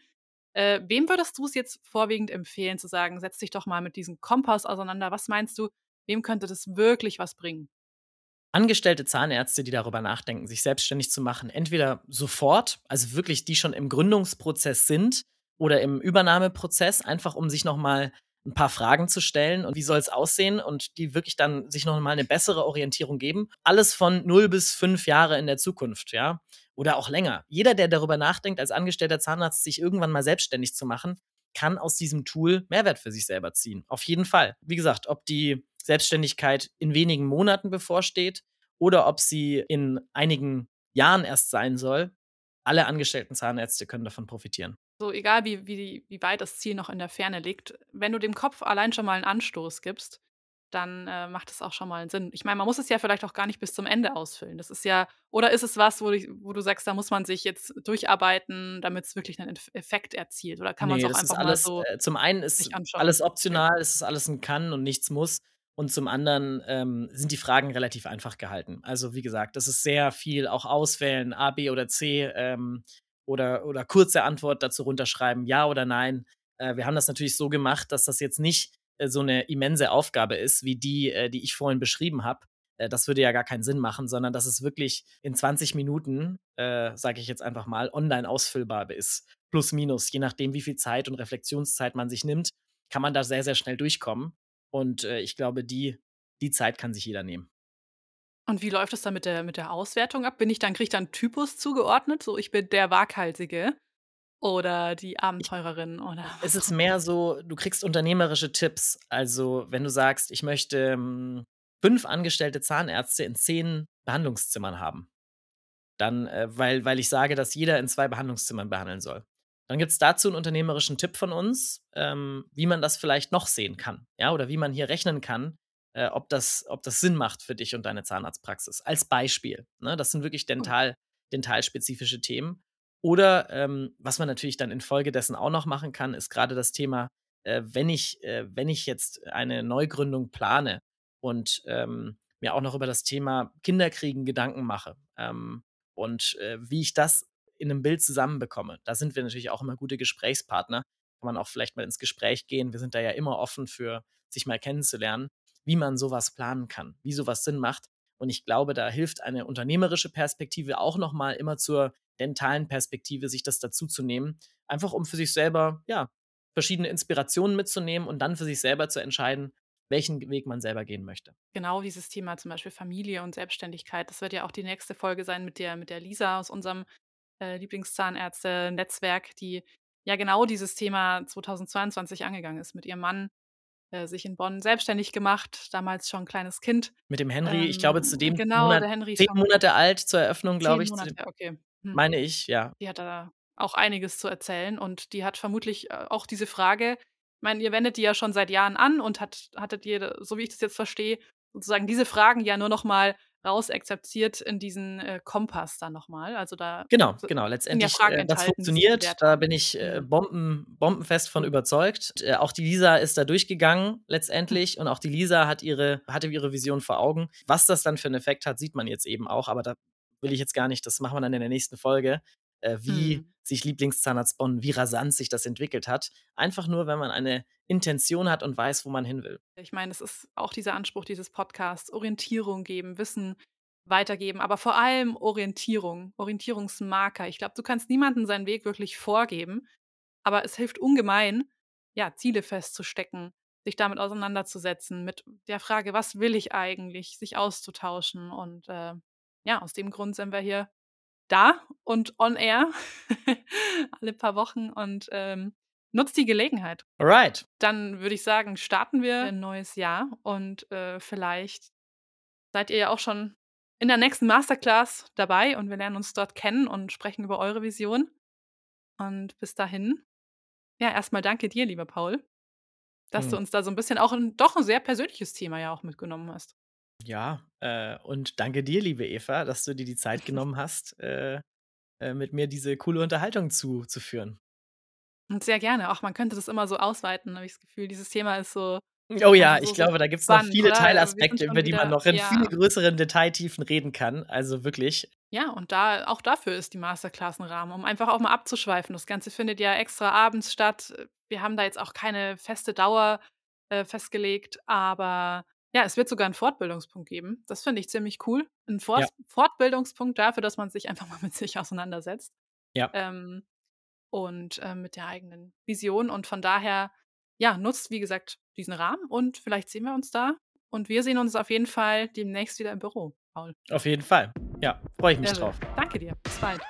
Äh, wem würdest du es jetzt vorwiegend empfehlen, zu sagen, setz dich doch mal mit diesem Kompass auseinander? Was meinst du, wem könnte das wirklich was bringen? Angestellte Zahnärzte, die darüber nachdenken, sich selbstständig zu machen, entweder sofort, also wirklich die schon im Gründungsprozess sind oder im Übernahmeprozess, einfach um sich nochmal ein paar Fragen zu stellen und wie soll es aussehen und die wirklich dann sich nochmal eine bessere Orientierung geben. Alles von 0 bis 5 Jahre in der Zukunft, ja. Oder auch länger. Jeder, der darüber nachdenkt, als angestellter Zahnarzt sich irgendwann mal selbstständig zu machen, kann aus diesem Tool Mehrwert für sich selber ziehen. Auf jeden Fall. Wie gesagt, ob die Selbstständigkeit in wenigen Monaten bevorsteht oder ob sie in einigen Jahren erst sein soll. Alle angestellten Zahnärzte können davon profitieren. So, egal wie, wie, wie weit das Ziel noch in der Ferne liegt, wenn du dem Kopf allein schon mal einen Anstoß gibst, dann äh, macht es auch schon mal einen Sinn. Ich meine, man muss es ja vielleicht auch gar nicht bis zum Ende ausfüllen. Das ist ja, oder ist es was, wo, du, wo du sagst, da muss man sich jetzt durcharbeiten, damit es wirklich einen Effekt erzielt? Oder kann man es auch einfach alles, mal so. Äh, zum einen ist alles optional, es ist alles ein Kann und nichts muss. Und zum anderen ähm, sind die Fragen relativ einfach gehalten. Also wie gesagt, das ist sehr viel auch auswählen, A, B oder C ähm, oder, oder kurze Antwort dazu runterschreiben, ja oder nein. Äh, wir haben das natürlich so gemacht, dass das jetzt nicht äh, so eine immense Aufgabe ist, wie die, äh, die ich vorhin beschrieben habe. Äh, das würde ja gar keinen Sinn machen, sondern dass es wirklich in 20 Minuten, äh, sage ich jetzt einfach mal, online ausfüllbar ist. Plus, minus, je nachdem, wie viel Zeit und Reflexionszeit man sich nimmt, kann man da sehr, sehr schnell durchkommen. Und äh, ich glaube, die, die Zeit kann sich jeder nehmen. Und wie läuft es dann mit der, mit der Auswertung ab? Bin ich dann, kriege ich dann Typus zugeordnet? So, ich bin der Waghalsige oder die Abenteurerin oder. [LAUGHS] Es ist mehr so, du kriegst unternehmerische Tipps. Also, wenn du sagst, ich möchte ähm, fünf angestellte Zahnärzte in zehn Behandlungszimmern haben, dann, äh, weil, weil ich sage, dass jeder in zwei Behandlungszimmern behandeln soll. Dann gibt es dazu einen unternehmerischen Tipp von uns, ähm, wie man das vielleicht noch sehen kann. Ja, oder wie man hier rechnen kann, äh, ob, das, ob das Sinn macht für dich und deine Zahnarztpraxis. Als Beispiel. Ne? Das sind wirklich dental, dentalspezifische Themen. Oder ähm, was man natürlich dann infolgedessen auch noch machen kann, ist gerade das Thema, äh, wenn, ich, äh, wenn ich jetzt eine Neugründung plane und ähm, mir auch noch über das Thema Kinderkriegen Gedanken mache ähm, und äh, wie ich das in einem Bild zusammenbekomme. Da sind wir natürlich auch immer gute Gesprächspartner. Kann man auch vielleicht mal ins Gespräch gehen. Wir sind da ja immer offen für, sich mal kennenzulernen, wie man sowas planen kann, wie sowas Sinn macht. Und ich glaube, da hilft eine unternehmerische Perspektive auch nochmal immer zur dentalen Perspektive, sich das dazu zu nehmen. Einfach um für sich selber, ja, verschiedene Inspirationen mitzunehmen und dann für sich selber zu entscheiden, welchen Weg man selber gehen möchte. Genau dieses Thema zum Beispiel Familie und Selbstständigkeit. Das wird ja auch die nächste Folge sein mit der, mit der Lisa aus unserem äh, Lieblingszahnärzte-Netzwerk, die ja genau dieses Thema 2022 angegangen ist mit ihrem Mann, äh, sich in Bonn selbstständig gemacht, damals schon kleines Kind. Mit dem Henry, ähm, ich glaube, zu dem genau, Monat, der Henry zehn Monate alt zur Eröffnung, glaube ich. Monate, okay. Hm. Meine ich, ja. Die hat da auch einiges zu erzählen und die hat vermutlich äh, auch diese Frage, ich meine, ihr wendet die ja schon seit Jahren an und hat, hattet ihr, so wie ich das jetzt verstehe, sozusagen diese Fragen ja nur noch mal rausexerziert in diesen äh, Kompass dann nochmal. Also da genau, genau. Letztendlich äh, das funktioniert. Da bin ich äh, mhm. bomben, bombenfest von überzeugt. Äh, auch die Lisa ist da durchgegangen letztendlich und auch die Lisa hat ihre hatte ihre Vision vor Augen. Was das dann für einen Effekt hat, sieht man jetzt eben auch. Aber da will ich jetzt gar nicht. Das machen wir dann in der nächsten Folge. Äh, wie hm. sich Lieblingszahnarzt Bonn, wie rasant sich das entwickelt hat. Einfach nur, wenn man eine Intention hat und weiß, wo man hin will. Ich meine, es ist auch dieser Anspruch dieses Podcasts, Orientierung geben, Wissen weitergeben, aber vor allem Orientierung, Orientierungsmarker. Ich glaube, du kannst niemandem seinen Weg wirklich vorgeben, aber es hilft ungemein, ja, Ziele festzustecken, sich damit auseinanderzusetzen, mit der Frage, was will ich eigentlich, sich auszutauschen. Und äh, ja, aus dem Grund sind wir hier da und on air [LAUGHS] alle paar Wochen und ähm, nutzt die Gelegenheit. Alright. Dann würde ich sagen, starten wir ein neues Jahr und äh, vielleicht seid ihr ja auch schon in der nächsten Masterclass dabei und wir lernen uns dort kennen und sprechen über eure Vision. Und bis dahin, ja, erstmal danke dir, lieber Paul, dass hm. du uns da so ein bisschen auch ein doch ein sehr persönliches Thema ja auch mitgenommen hast. Ja, äh, und danke dir, liebe Eva, dass du dir die Zeit [LAUGHS] genommen hast, äh, äh, mit mir diese coole Unterhaltung zu, zu führen. Und sehr gerne. Auch man könnte das immer so ausweiten, habe ich das Gefühl. Dieses Thema ist so. Oh ja, so, ich glaube, da gibt es noch viele oder? Teilaspekte, über die man noch in ja. viel größeren Detailtiefen reden kann. Also wirklich. Ja, und da auch dafür ist die Masterclass ein Rahmen, um einfach auch mal abzuschweifen. Das Ganze findet ja extra abends statt. Wir haben da jetzt auch keine feste Dauer äh, festgelegt, aber ja, es wird sogar einen Fortbildungspunkt geben. Das finde ich ziemlich cool. Ein Fort ja. Fortbildungspunkt dafür, dass man sich einfach mal mit sich auseinandersetzt. Ja. Ähm, und äh, mit der eigenen Vision. Und von daher, ja, nutzt, wie gesagt, diesen Rahmen und vielleicht sehen wir uns da. Und wir sehen uns auf jeden Fall demnächst wieder im Büro, Paul. Auf jeden Fall. Ja, freue ich mich also, drauf. Danke dir. Bis bald.